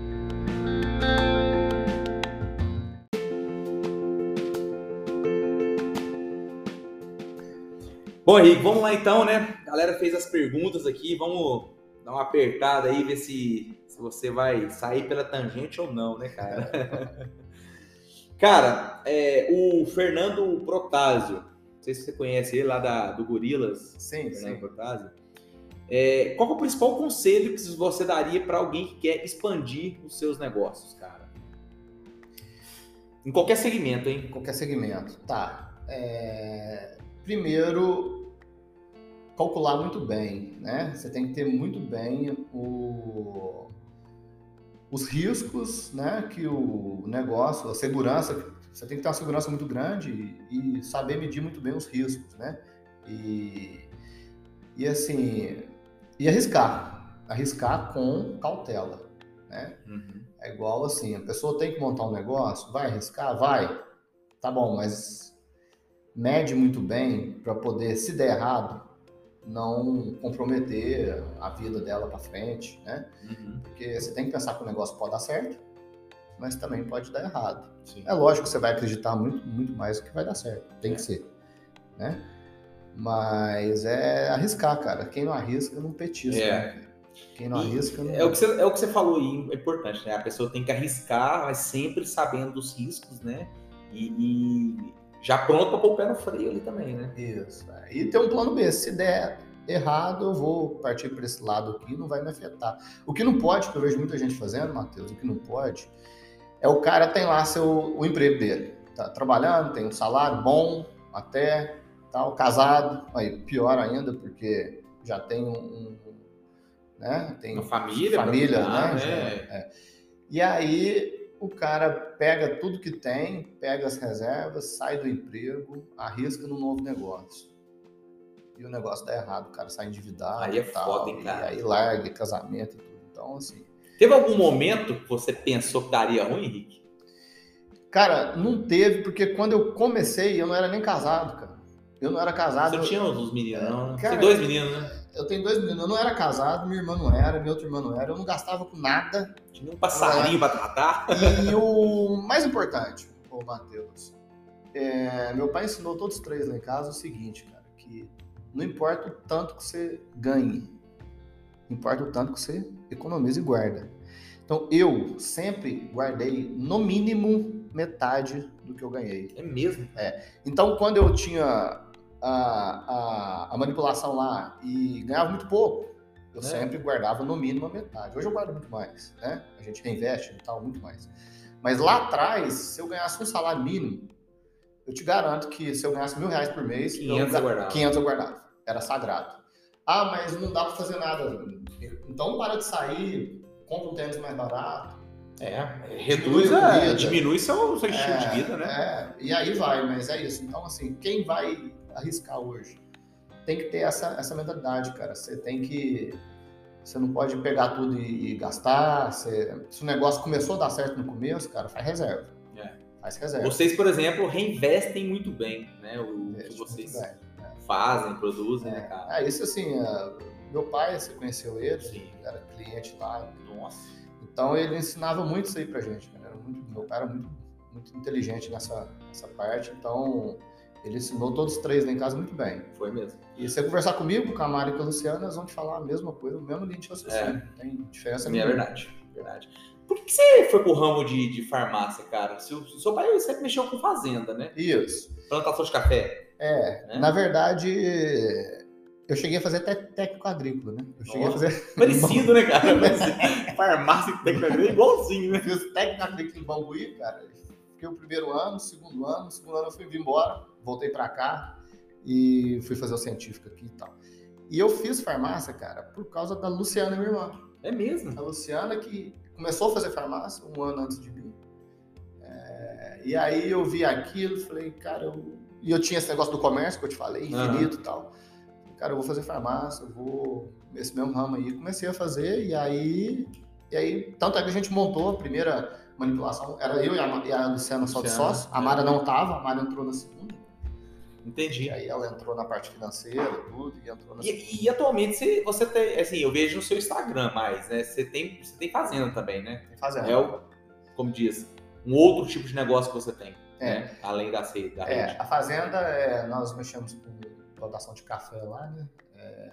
Bom, Henrique, vamos lá então, né? A galera fez as perguntas aqui, vamos dar uma apertada aí, ver se, se você vai sair pela tangente ou não, né, cara? cara, é, o Fernando Protásio, não sei se você conhece ele lá da, do Gorilas, Sim, Fernando sim. Protásio. É, qual é o principal conselho que você daria para alguém que quer expandir os seus negócios, cara? Em qualquer segmento, hein? Qualquer segmento. Tá. É, Primeiro, calcular muito bem, né? Você tem que ter muito bem o... os riscos, né? Que o negócio, a segurança, você tem que ter uma segurança muito grande e, e saber medir muito bem os riscos, né? E, e assim, e arriscar, arriscar com cautela, né? Uhum. É igual assim, a pessoa tem que montar um negócio, vai arriscar? Vai. Tá bom, mas mede muito bem para poder, se der errado, não comprometer a vida dela para frente, né? Uhum. Porque você tem que pensar que o negócio pode dar certo, mas também pode dar errado. Sim. É lógico que você vai acreditar muito, muito mais que vai dar certo, tem É. que ser, né? Mas é arriscar, cara. Quem não arrisca não petisca. É. né? Quem não E arrisca não. É o, que você, é o que você falou aí, é importante, né? A pessoa tem que arriscar, mas sempre sabendo dos riscos, né? E, e já pronto para pôr o pé no freio ali também, né? Isso. é. E tem um plano B. Se der errado, eu vou partir para esse lado aqui, não vai me afetar. O que não pode, que eu vejo muita gente fazendo, Matheus, o que não pode, é o cara tem lá seu, o emprego dele. Tá trabalhando, tem um salário bom, até, tal, casado. Aí, pior ainda, porque já tem um. um, né? Tem Uma família, família, né? Já- é. E aí o cara pega tudo que tem, pega as reservas, sai do emprego, arrisca no novo negócio. E o negócio dá errado, o cara sai endividado. Aí é e tal, foda, hein, cara? E aí larga casamento e tudo. Então, assim. Teve algum momento que você pensou que daria ruim, Henrique? Cara, não teve, porque quando eu comecei, eu não era nem casado, cara. Eu não era casado. Você tinha os meninos, não? Você Cara, tem dois meninos, né? Eu tenho dois meninos. Eu não era casado, minha irmã não era, minha outra irmã não era. Eu não gastava com nada. Tinha um passarinho pra tratar. E o mais importante, ô Matheus, é, meu pai ensinou todos os três lá em casa o seguinte, cara, que não importa o tanto que você ganhe, importa o tanto que você economiza e guarda. Então eu sempre guardei no mínimo metade do que eu ganhei. É mesmo? Então quando eu tinha a, a, a manipulação lá e ganhava muito pouco, eu É. sempre guardava no mínimo a metade. Hoje eu guardo muito mais, né? A gente reinveste e tal, muito mais. Mas lá atrás, se eu ganhasse um salário mínimo, eu te garanto que se eu ganhasse mil reais por mês, 500 eu, guardava. 500 eu guardava. Era sagrado. Ah, mas não dá pra fazer nada. Então para de sair, compra um tênis mais barato. É, Diminui reduz, a a, vida. diminui seu, seu estilo de vida, né? É, e aí vai, mas é isso. Então, assim, quem vai arriscar hoje tem que ter essa, essa mentalidade, cara. Você tem que Você não pode pegar tudo e, e gastar. Você, se o negócio começou a dar certo no começo, cara, faz reserva. É. Faz reserva. Vocês, por exemplo, reinvestem muito bem, né? O que Investe vocês muito bem. fazem, produzem, né, cara? Ah, isso assim, é, meu pai, você conheceu ele, Sim. era cliente lá. Nossa. Então ele ensinava muito isso aí pra gente. cara. Muito- meu pai era muito, muito inteligente nessa, nessa parte, então ele ensinou todos os três lá em casa muito bem. Foi mesmo. E se você conversar comigo, com a Mari e com a Luciana, eles vão te falar a mesma coisa, o mesmo linha de raciocínio. Não tem diferença É nenhuma. verdade, verdade. Por que você foi pro ramo de, de farmácia, cara? Seu, seu pai sempre mexeu com fazenda, né? Isso. Plantação de café. É, Né? na verdade, eu cheguei a fazer até técnico agrícola, né? Eu cheguei Nossa. a fazer Parecido, né, cara? Farmácia e técnica é igualzinho, né? Fiz técnico agrícola em Bambuí, cara. Fiquei o primeiro ano, segundo ano, segundo ano eu fui embora, voltei pra cá e fui fazer o científico aqui e tal. E eu fiz farmácia, cara, por causa da Luciana, minha irmã. É mesmo. A Luciana que começou a fazer farmácia um ano antes de mim. É, e aí eu vi aquilo falei, cara, eu... e eu tinha esse negócio do comércio que eu te falei, infinito e tal. Cara, eu vou fazer farmácia, eu vou nesse mesmo ramo aí. Comecei a fazer e aí, e aí, tanto é que a gente montou a primeira manipulação, era eu e a, e a Luciana só de sócio. A é. Mara não tava, a Mara entrou na segunda. Entendi. E aí ela entrou na parte financeira, tudo, e entrou na. E, e atualmente você, você tem, assim, eu vejo no seu Instagram mais, né? Você tem, você tem fazenda também, né? Fazendo. É o, como diz, um outro tipo de negócio que você tem, É. né? Além da, ce- da É, rede. a fazenda, é, nós mexemos com plantação de café lá, né? É,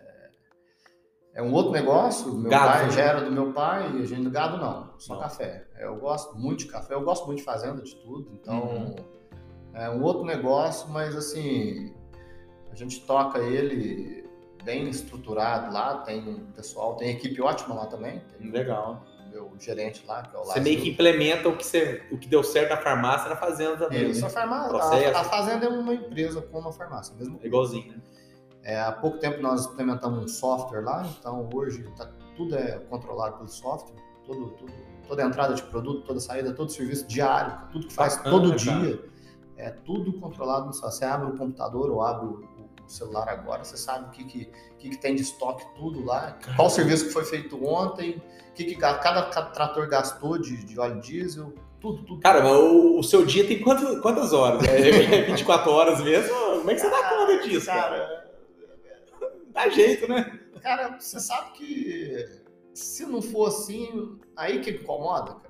é um outro negócio. Meu Gado, pai né? já era do meu pai e a gente do gado não, só Não. café. Eu gosto muito de café, eu gosto muito de fazenda, de tudo. Então Uhum. É um outro negócio, mas assim a gente toca ele bem estruturado lá. Tem um pessoal, tem equipe ótima lá também. Legal. o meu gerente lá que é o Você meio que implementa o que, você, o que deu certo na farmácia na fazenda também. Isso, né? a, farmácia, a, a fazenda é uma empresa como a farmácia, mesmo. É igualzinho, né? É, há pouco tempo nós implementamos um software lá, então hoje tá- tudo é controlado pelo software, tudo, tudo, toda entrada de produto, toda saída, todo serviço diário, tudo que faz Bacana, todo cara. É tudo controlado. Você abre o computador ou abre o, o celular agora, você sabe o que, que, que, que tem de estoque, tudo lá, qual serviço que foi feito ontem, o que, que cada, cada trator gastou de, de óleo diesel, tudo, tudo. Cara, mas o, o seu dia tem quantas, quantas horas? É 24 horas mesmo? Como é que você dá conta disso, cara? cara Dá jeito, né? Cara, você sabe que se não for assim, aí que incomoda, cara.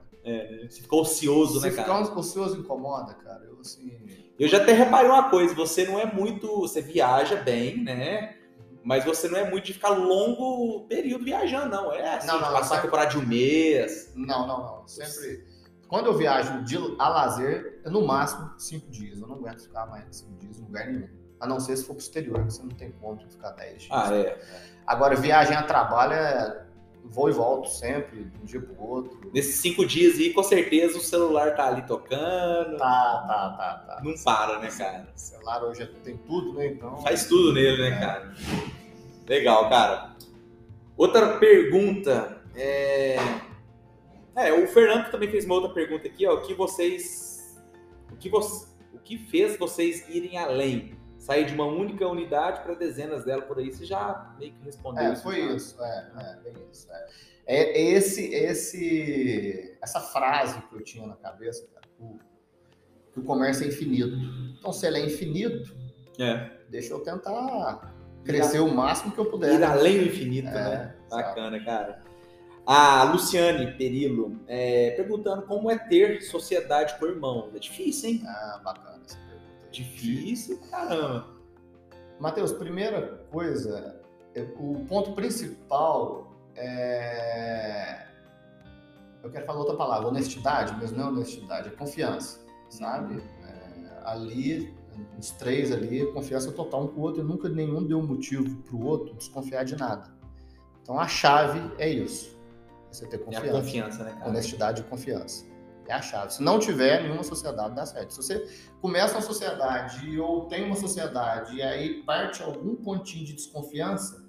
Você ficou ocioso, Se né, cara? ficar ocioso incomoda, cara. Eu assim. Eu já até reparei uma coisa, você não é muito. Você viaja bem, né? Mas você não é muito de ficar longo período viajando, não. É assim, Não, não, de passar a sempre- temporada de um mês. Não, não, não. Sempre. Quando eu viajo de a lazer, é no máximo cinco dias. Eu não aguento ficar mais de cinco dias em lugar nenhum. A não ser se for pro exterior, que você não tem como ficar 10 dias. Ah, é. Agora, viagem a trabalho é vou e volto sempre, de um dia pro outro. Nesses cinco dias aí, com certeza o celular tá ali tocando. Tá, tá, tá, tá. Não para, né, cara? O celular hoje tem tudo, né? Então. Faz tudo nele, né, É. cara? Legal, cara. Outra pergunta. É... é, o Fernando também fez uma outra pergunta aqui, ó. O que vocês. O que, vo... o que fez vocês irem além? Sair de uma única unidade para dezenas dela por aí? Você já meio que respondeu É, isso. foi já. isso, é, é, bem isso. É. É esse, esse, essa frase que eu tinha na cabeça, cara, o- que o comércio é infinito. Então, se ele é infinito, É. deixa eu tentar crescer o máximo que eu puder. Ir além do infinito, É, né? sabe? Bacana, cara. A Luciane Perillo é, perguntando como é ter sociedade com irmãos. É difícil, hein? Ah, bacana. Difícil, caramba. Matheus, primeira coisa, é- o ponto principal é. Eu quero falar outra palavra, honestidade, mas não é honestidade, é confiança, sabe? É, ali, os três ali, confiança total um com o outro, e nunca nenhum deu motivo pro outro desconfiar de nada. Então a chave é isso. é Você ter É a confiança. confiança, né, cara? Honestidade e confiança. É a chave. Se não tiver, nenhuma sociedade dá certo. Se você começa uma sociedade ou tem uma sociedade e aí parte algum pontinho de desconfiança,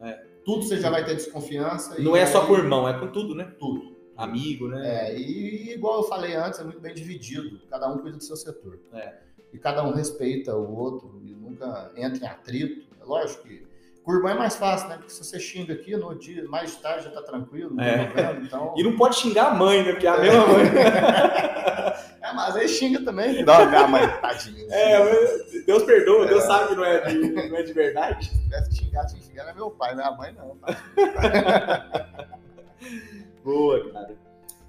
É. tudo você já vai ter desconfiança. e Não é só aí- com irmão, é com tudo, né? Tudo. Amigo, né? É, e igual eu falei antes, é muito bem dividido. Cada um cuida do seu setor. É. E cada um respeita o outro e nunca entra em atrito. É lógico que Irmão é mais fácil, né? Porque se você xinga aqui no dia, mais de tarde já tá tranquilo, não É. problema, então... E não pode xingar a mãe, né? Porque é a mesma mãe. É, mas aí xinga também. Não, minha mãe, tadinha. É, mas Deus perdoa, Deus É. sabe que não é de, não é de verdade. Se tivesse xingar, tinha que xingar é meu pai, minha mãe não. Tá? Boa, cara.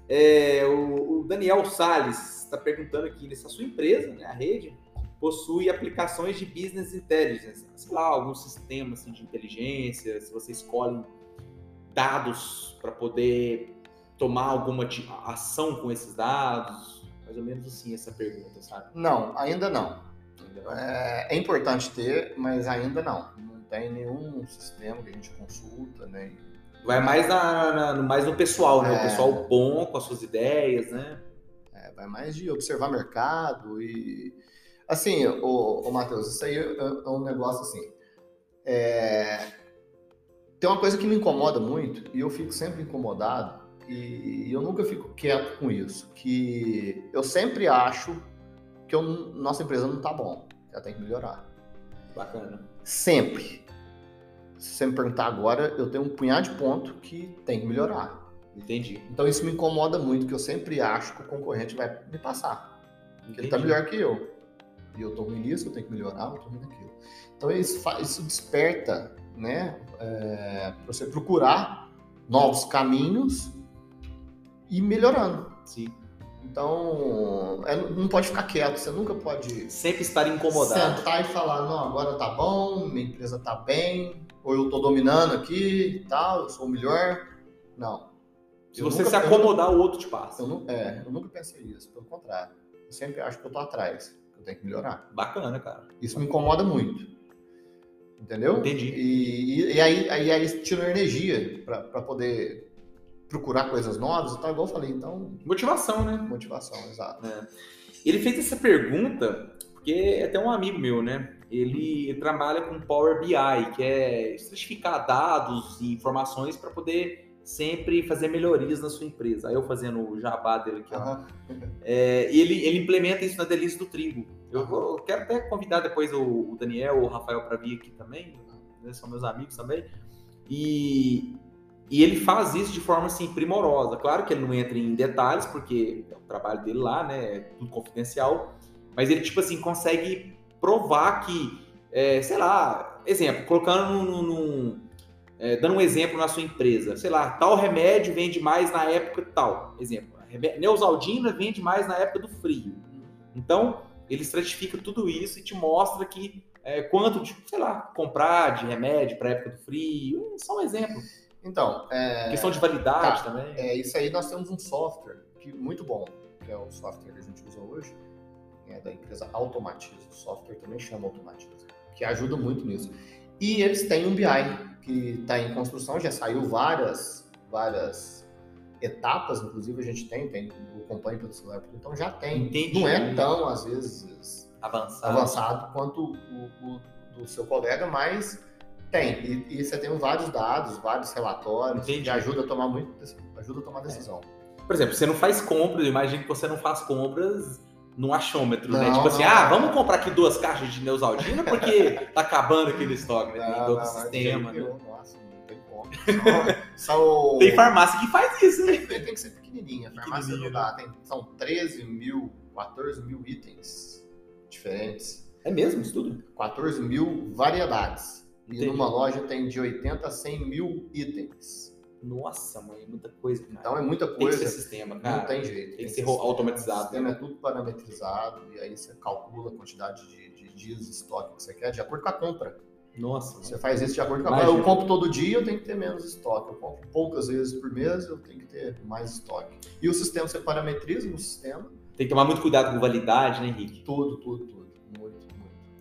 É, o, o Daniel Salles está perguntando aqui, nessa sua empresa, né, a rede, possui aplicações de business intelligence, sei lá, algum sistema assim, de inteligência, se você escolhe dados para poder tomar alguma ação com esses dados, mais ou menos assim essa pergunta, sabe? Não, ainda não. Ainda não. É, é importante ter, mas ainda não. Não tem nenhum sistema que a gente consulta, né? Vai mais, na, na- no- mais no pessoal, né? O É. pessoal bom com as suas ideias, né? É, vai mais de observar mercado e. Assim, o, Matheus, isso aí é, é um negócio assim. é, Tem uma coisa que me incomoda muito, e eu fico sempre incomodado, e eu nunca fico quieto com isso, que eu sempre acho que eu- nossa empresa não tá bom, ela tem que melhorar. Bacana. Sempre. Se você me perguntar agora, eu tenho um punhado de ponto que tem que melhorar. Entendi. Então isso me incomoda muito, que eu sempre acho que o concorrente vai me passar. que ele tá Entendi. melhor que eu. E eu tô ruim nisso, eu tenho que melhorar, eu tô ruim naquilo. Então isso, fa- isso desperta, né, é, você procurar novos caminhos e melhorando. Sim. Então, é, não pode ficar quieto, você nunca pode Sempre estar incomodado. sentar e falar, não, agora tá bom, minha empresa tá bem, ou eu tô dominando aqui e tal, eu sou o melhor. Não. Se Eu você se acomodar, o outro te passa. Eu, é, eu nunca pensei isso, pelo contrário. Eu sempre acho que eu tô atrás, tenho que melhorar. Bacana, cara. Isso me incomoda muito. Entendeu? Entendi. E, e- aí, aí, aí tira energia para poder procurar coisas novas e tal, igual eu falei. Então, Motivação, né? motivação, exato. Ele fez essa pergunta porque é até um amigo meu, né? Ele trabalha com Power BI, que é estratificar dados e informações para poder sempre fazer melhorias na sua empresa. Aí eu fazendo o jabá dele aqui, ó. Aham. É, e ele, ele implementa isso na Delícia do Trigo. Eu, vou- eu quero até convidar depois o, o Daniel ou o Rafael para vir aqui também, né, são meus amigos também. E, e ele faz isso de forma assim primorosa. Claro que ele não entra em detalhes, porque é o trabalho dele lá, né? É tudo confidencial. Mas ele, tipo assim, consegue provar que, é, sei lá, exemplo, colocando num. num- é, dando um exemplo na sua empresa, sei lá, tal remédio vende mais na época tal. Exemplo, Neosaldina vende mais na época do frio. Então, ele estratifica tudo isso e te mostra que é, quanto de, sei lá, comprar de remédio para época do frio. Só um exemplo. Então, é, Questão de validade tá. também. é, isso aí nós temos um software que, muito bom, que é o software que a gente usa hoje, é da empresa Automatiza. O software também chama Automatiza, que ajuda muito nisso. E eles têm um BI que está em construção, já saiu várias, várias etapas, inclusive a gente tem, tem o Companhia pelo celular, então já tem. Entendi. Não é tão, às vezes, Avançado. avançado quanto o, o do seu colega, mas tem. E, e você tem vários dados, vários relatórios Entendi. que ajuda a tomar muito, ajuda a tomar decisão. Por exemplo, você não faz compras, eu imagino que você não faz compras no achômetro, né? Não, Tipo assim, não. ah, vamos comprar aqui duas caixas de Neusaldina porque tá acabando aqui no estoque, né? Tem Não, todo o não, mas sistema, tem- né? Nossa, não tem como. São, são- Tem farmácia que faz isso, né? tem, tem que ser pequenininha. Farmácia Pequenininha, não dá. Tem, são 13 mil, 14 mil itens diferentes. É mesmo isso tudo? 14 mil variedades. E Entendi. numa loja tem de 80 a 100 mil itens. Nossa, mãe, é muita coisa, cara. Então é muita tem que coisa. ser sistema, cara. Não tem jeito. tem que ser sistema. automatizado, O sistema né? é tudo parametrizado e aí você calcula a quantidade de, de dias de estoque que você quer de acordo com a compra. Nossa, Você faz isso de acordo com a compra. Eu compro todo dia, eu tenho que ter menos estoque. Eu compro poucas vezes por mês, eu tenho que ter mais estoque. E o sistema você parametriza no sistema, tem que tomar muito cuidado com validade, né, Henrique? tudo, tudo, tudo.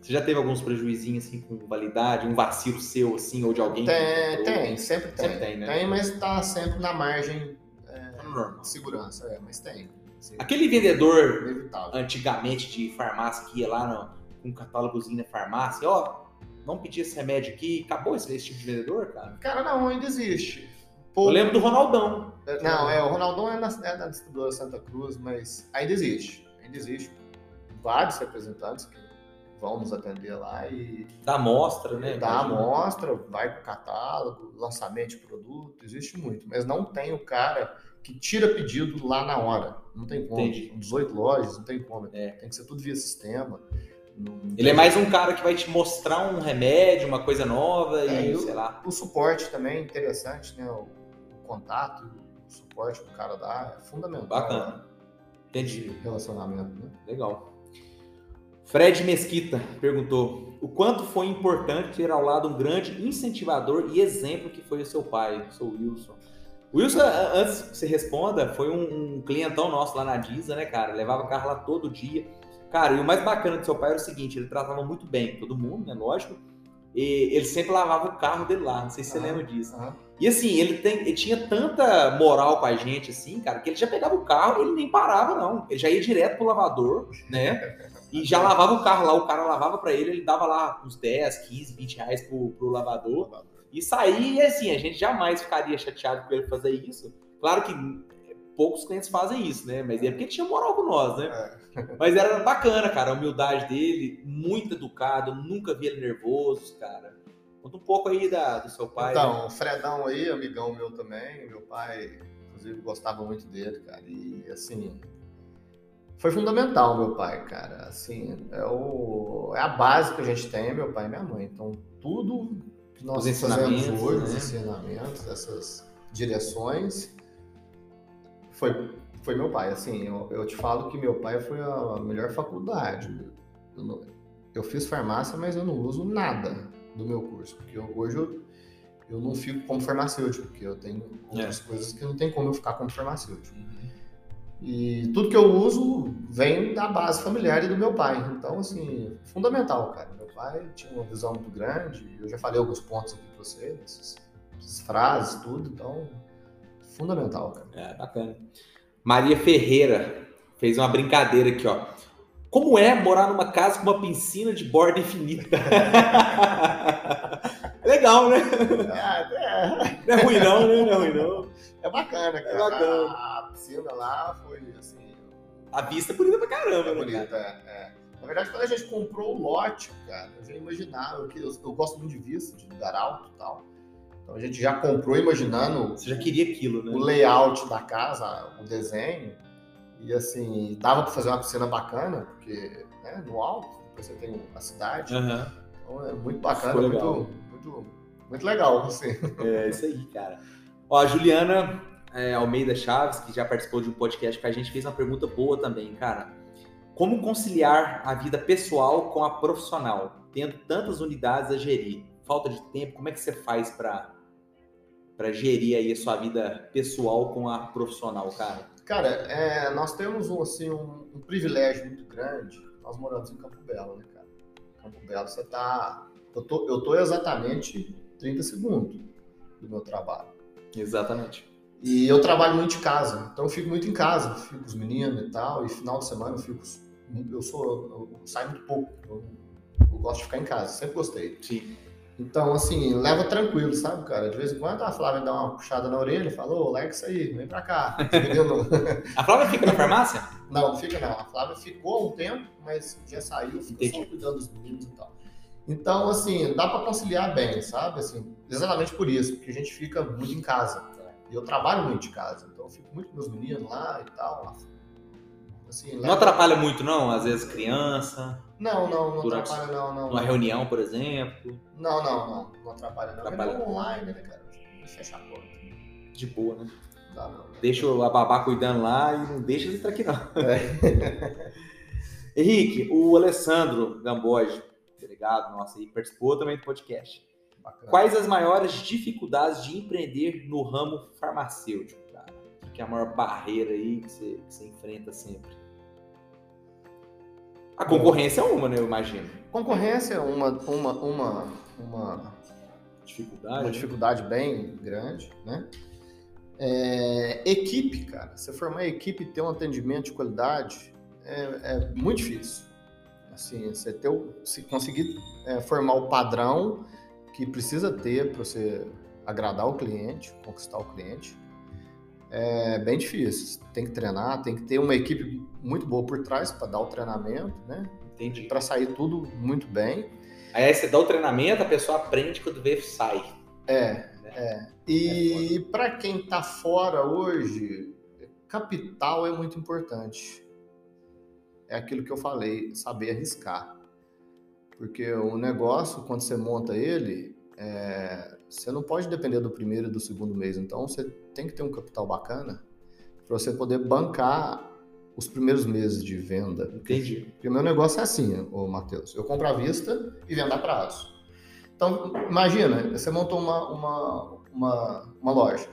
Você já teve alguns prejuizinhos assim com validade, um vacilo seu assim ou de alguém? Tem, tem, sempre tem. Sempre tem, né? Tem, mas tá sempre na margem é, Tá normal. de segurança, é, mas tem. É Aquele vendedor inevitável. antigamente de farmácia que ia lá com um catálogozinho na farmácia, ó, vamos pedir esse remédio aqui, acabou esse, esse tipo de vendedor, cara? Cara, não, ainda existe. Eu lembro do Ronaldão. Não, é, o Ronaldão é na, é na distribuidora Santa Cruz, mas ainda existe. Ainda existe vários representantes, que- vão nos atender lá e Dá amostra, né? dá amostra, vai pro catálogo, lançamento de produto, existe muito, mas não tem o cara que tira pedido lá na hora. Não tem como. Entendi. São 18 lojas, não tem como. É. Tem que ser tudo via sistema. Não- não Ele é mais um cara que vai te mostrar um remédio, uma coisa nova É, e eu- sei lá. O suporte também é interessante, né? O, o contato, o suporte que o cara dá é fundamental. Bacana. Entendi. relacionamento, né? Legal. Fred Mesquita perguntou: o quanto foi importante ter ao lado um grande incentivador e exemplo que foi o seu pai, o seu Wilson. O Wilson, antes que você responda, foi um, um clientão nosso lá na Disa, né, cara? Levava carro lá todo dia. Cara, e o mais bacana do seu pai era o seguinte: ele tratava muito bem todo mundo, né? Lógico. E ele sempre lavava o carro dele lá, não sei se você Aham. lembra disso. Aham. E assim, ele, tem, ele tinha tanta moral com a gente, assim, cara, que ele já pegava o carro ele nem parava, não. Ele já ia direto pro lavador, né? E já lavava o carro lá, o cara lavava pra ele, ele dava lá uns 10, 15, 20 reais pro, pro lavador. E saía, e assim, a gente jamais ficaria chateado com ele fazer isso. Claro que poucos clientes fazem isso, né? Mas é porque ele tinha moral com nós, né? Mas era bacana, cara, a humildade dele, muito educado, nunca vi ele nervoso, cara. Conta um pouco aí da, do seu pai. né? Então, o Fredão aí, amigão meu também, meu pai, inclusive, gostava muito dele, cara. E assim, foi fundamental meu pai, cara. Assim, é, o, é a base que a gente tem, meu pai e minha mãe. Então, tudo que nós Os ensinamentos, hoje, né? os ensinamentos, essas direções, foi, foi meu pai. Assim, eu, eu te falo que meu pai foi a melhor faculdade. Eu, não- eu fiz farmácia, mas eu não uso nada do meu curso, porque eu- hoje eu, eu não fico como farmacêutico, porque eu tenho outras coisas que não tem como eu ficar como farmacêutico. E tudo que eu uso vem da base familiar e do meu pai. Então, assim, fundamental, cara. Meu pai tinha uma visão muito grande, eu já falei alguns pontos aqui pra você, essas, essas frases, tudo, então, fundamental, cara. É, bacana. Maria Ferreira fez uma brincadeira aqui, ó. Como é morar numa casa com uma piscina de borda infinita? Legal, né? É, Não é ruim não, né? Não é ruim não. é, é bacana, cara. bacana. A, piscina lá foi, assim, A vista é bonita pra caramba, É né, bonito, cara? é, é. Na verdade, quando a gente comprou o lote, cara, eu já imaginava que eu, eu gosto muito de vista, de lugar alto e tal. Então a gente já comprou imaginando Você já queria aquilo, o né? layout da casa, o desenho. E assim, dava para fazer uma piscina bacana, porque né, no alto, você tem a cidade. Aham. Então é muito bacana, muito. Muito, muito legal, assim. É isso aí, cara. Ó, a Juliana é, Almeida Chaves, que já participou de um podcast com a gente, fez uma pergunta boa também, cara. Como conciliar a vida pessoal com a profissional, tendo tantas unidades a gerir? Falta de tempo, como é que você faz pra para gerir aí a sua vida pessoal com a profissional, cara? Cara, é, nós temos um, assim, um, um privilégio muito grande. Nós moramos em Campo Belo, né, cara? Campo Belo, você tá. Eu tô, eu tô exatamente 30 segundos do meu trabalho. Exatamente. E eu trabalho muito de casa, então eu fico muito em casa, fico com os meninos e tal, e final de semana eu fico. Eu sou. Eu saio muito pouco. Eu, eu gosto de ficar em casa, sempre gostei. Sim. Então, assim, leva tranquilo, sabe, cara? De vez em quando a Flávia dá uma puxada na orelha e fala, ô, larga isso aí, vem pra cá. A Flávia fica na farmácia? Não, não fica não. A Flávia ficou um tempo, mas já saiu, ficou Entendi. só cuidando dos meninos e tal. Então, assim, dá pra conciliar bem, sabe? Assim, exatamente por isso, porque a gente fica muito em casa. E eu trabalho muito de casa, então eu fico muito com meus meninos lá e tal. Assim, Não leva- atrapalha muito, não? Às vezes criança, Não, não, não Durante- atrapalha não, não. numa reunião, por exemplo. Não, não, não, não atrapalha não. Atrapalha. Online, né, cara? Fecha a porta. De boa, né? Não dá não. Deixa a babá cuidando lá e não deixa ele entrar aqui, não. Henrique, o Alessandro Gamboge, delegado nosso aí, participou também do podcast. Bacana. Quais as maiores dificuldades de empreender no ramo farmacêutico, cara? O que é a maior barreira aí que você, que você enfrenta sempre? A concorrência é uma, né? Eu imagino. Concorrência é uma, uma, uma, uma Dificuldade. uma dificuldade bem grande, né? É, equipe, cara, você formar equipe e ter um atendimento de qualidade é, é muito difícil. Assim, você ter, o- se conseguir é, formar o padrão que precisa ter para você agradar o cliente, conquistar o cliente, é bem difícil. Tem que treinar, tem que ter uma equipe muito boa por trás para dar o treinamento, né? Entendi. Para sair tudo muito bem. Aí você dá o treinamento, a pessoa aprende quando vê sai. É, né? é. E para quem está fora hoje, capital é muito importante. É aquilo que eu falei, saber arriscar. Porque o negócio, quando você monta ele, é, você não pode depender do primeiro e do segundo mês. Então, você tem que ter um capital bacana para você poder bancar os primeiros meses de venda. Entendi. Porque o meu negócio é assim, ô Matheus. Eu compro à vista e vendo a prazo. Então, imagina, você montou uma, uma, uma, uma loja.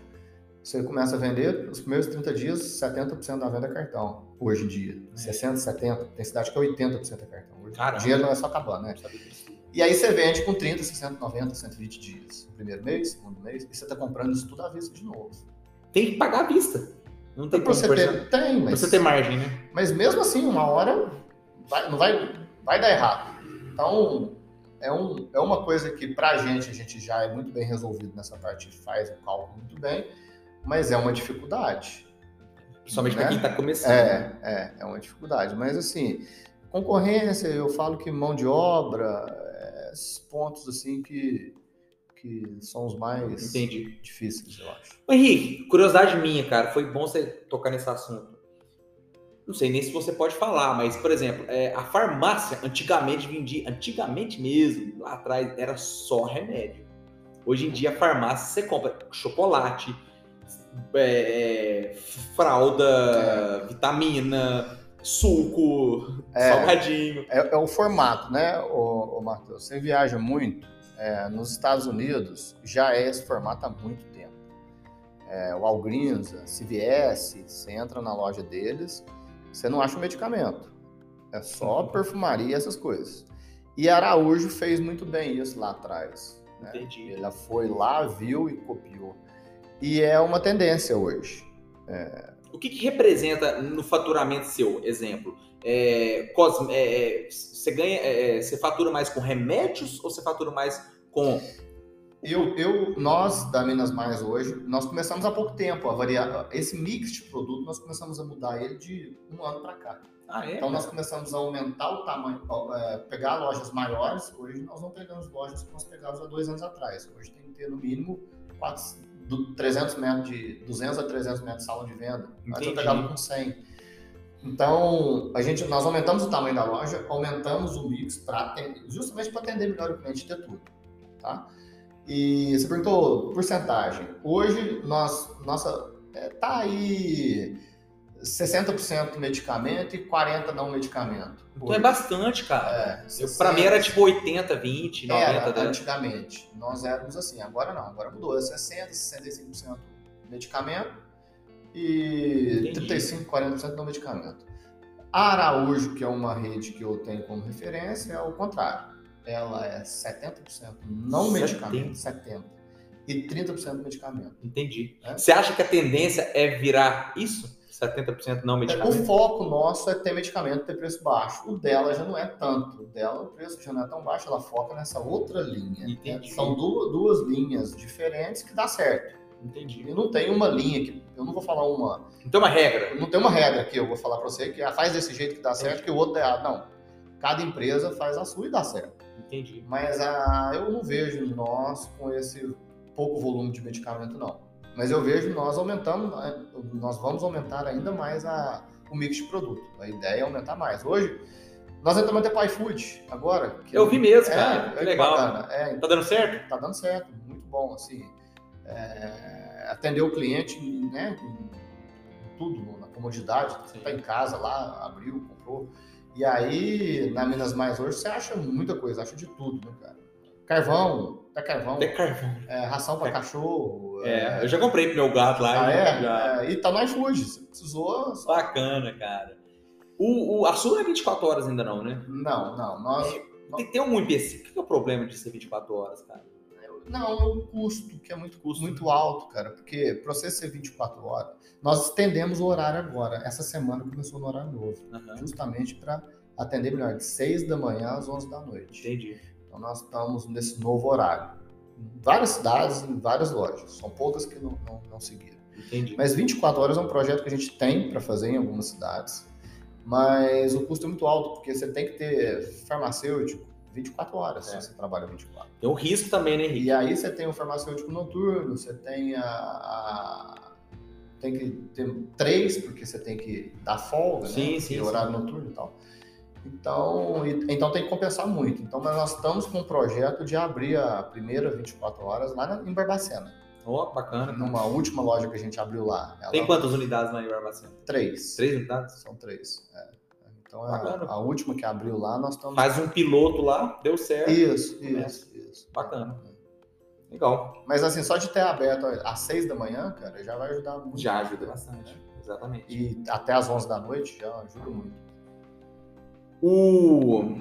Você começa a vender, os primeiros 30 dias, 70% da venda é cartão. Hoje em dia. É. 60%, 70%. Tem cidade que é 80% é cartão. Hoje, o dinheiro não é só acabando, né? E aí você vende com 30, 60, 90, 120 dias. Primeiro mês, segundo mês, e você está comprando isso tudo à vista de novo. Tem que pagar à vista. Não tem pra você ter, tem, mas. Você ter margem, né? Mas mesmo assim, uma hora vai, não vai, vai dar errado. Então, é, um, é uma coisa que pra gente, a gente já é muito bem resolvido nessa parte, faz o cálculo muito bem, mas é uma dificuldade. Principalmente né? para quem está começando. É, é, é uma dificuldade. Mas assim, concorrência, eu falo que mão de obra, é, esses pontos assim que, que são os mais Entendi. difíceis, eu acho. Henrique, curiosidade minha, cara, foi bom você tocar nesse assunto. Não sei nem se você pode falar, mas, por exemplo, é, a farmácia antigamente vendia, antigamente mesmo, lá atrás, era só remédio. Hoje em dia, a farmácia você compra chocolate, é, fralda, é. vitamina, suco, é, salgadinho. É, é, o formato, né, o, o Matheus? Você viaja muito. É, nos Estados Unidos já é esse formato há muito tempo. É, o Walgreens, CVS, você entra na loja deles, você não acha o medicamento. É só uhum. perfumaria e essas coisas. E Araújo fez muito bem isso lá atrás. Né? Entendi. Ela foi lá, viu e copiou. E é uma tendência hoje. É... O que, que, representa no faturamento seu, exemplo? É, cosme, é, é você ganha, é, é, você fatura mais com remédios ou você fatura mais com eu, eu, nós da Minas Mais hoje, nós começamos há pouco tempo a variar. Esse mix de produto, nós começamos a mudar ele de um ano para cá. Ah, é? Então nós começamos a aumentar o tamanho, pegar lojas maiores. Hoje nós não pegamos lojas que nós pegávamos há dois anos atrás. Hoje tem que ter no mínimo 4, do 300 metros de 200 a 300 metros de sala de venda. Entendi. Antes eu pegava com 100. Então, a gente, nós aumentamos o tamanho da loja, aumentamos o mix para justamente para atender melhor o cliente ter tudo, tá? E você perguntou porcentagem. Hoje, nós, nossa, é, tá aí 60% medicamento e 40% não medicamento. Então é bastante, cara. É, Para mim era tipo 80, 20, 90. Era, né? antigamente. Nós éramos assim. Agora não. Agora mudou. É 60, 65% medicamento e Entendi. 35, 40% não medicamento. A Araújo, que é uma rede que eu tenho como referência, é o contrário. Ela é 70% não 70. medicamento, 70%. E 30% medicamento. Entendi. É? Você acha que a tendência é virar isso? 70% não medicamento? O foco nosso é ter medicamento, ter preço baixo. O dela já não é tanto. O dela, o preço já não é tão baixo, ela foca nessa outra linha. Entendi. São duas, duas linhas diferentes que dá certo. Entendi. E não tem uma linha que. Eu não vou falar uma. Não tem uma regra. Não tem uma regra que eu vou falar para você que ah, faz desse jeito que dá certo, Entendi. que o outro dá errado. Não. Cada empresa faz a sua e dá certo. Entendi. Mas a, eu não vejo nós com esse pouco volume de medicamento, não. Mas eu vejo nós aumentando, nós vamos aumentar ainda mais a, o mix de produto. A ideia é aumentar mais. Hoje, nós entramos até para iFood agora. eu vi mesmo, é, cara. É, legal. É, tá dando certo? Tá dando certo, muito bom, assim. É, atender o cliente, né? tudo, na comodidade. Você tá em casa lá, abriu, comprou. E aí, na Minas Mais hoje, você acha muita coisa, acha de tudo, né, cara? Carvão, até carvão. Até carvão. É, ração para é. cachorro. É, é, eu já comprei pro meu gato lá. Ah, é? Já... é? E tá no iFood, você precisou. Só... Bacana, cara. O, o, a sua não é 24 horas ainda não, né? Não, não. Nós... Tem, tem um empecilho. O que é o problema de ser 24 horas, cara? Não, é o custo, que é muito custo muito alto, cara. Porque para você ser 24 horas, nós estendemos o horário agora. Essa semana começou no horário novo. Uhum. Justamente para atender melhor, de 6 da manhã às 11 da noite. Entendi. Então nós estamos nesse novo horário. Em várias cidades, em várias lojas. São poucas que não, não, não seguiram. Entendi. Mas 24 horas é um projeto que a gente tem para fazer em algumas cidades. Mas o custo é muito alto, porque você tem que ter farmacêutico 24 horas, É. se você trabalha 24. Tem um risco também, né, Henrique? E aí você tem o farmacêutico noturno, você tem a, a- tem que ter três, porque você tem que dar folga, Sim, né? sim, sim. horário noturno e tal. Então, então tem que compensar muito. Então, mas nós estamos com um projeto de abrir a primeira 24 horas lá em Barbacena. Ó, bacana. cara. Numa última loja que a gente abriu lá. Ela- Tem quantas unidades lá em Barbacena? Três. Três unidades? São três. é. Então, Bacana. a, a última que abriu lá, nós estamos... Faz um piloto lá, deu certo. Isso, isso, isso. Bacana. Legal. Mas assim, só de ter aberto às seis da manhã, cara, já vai ajudar muito. Já ajuda bastante. Exatamente. E até às 11 da noite já ajuda muito. O,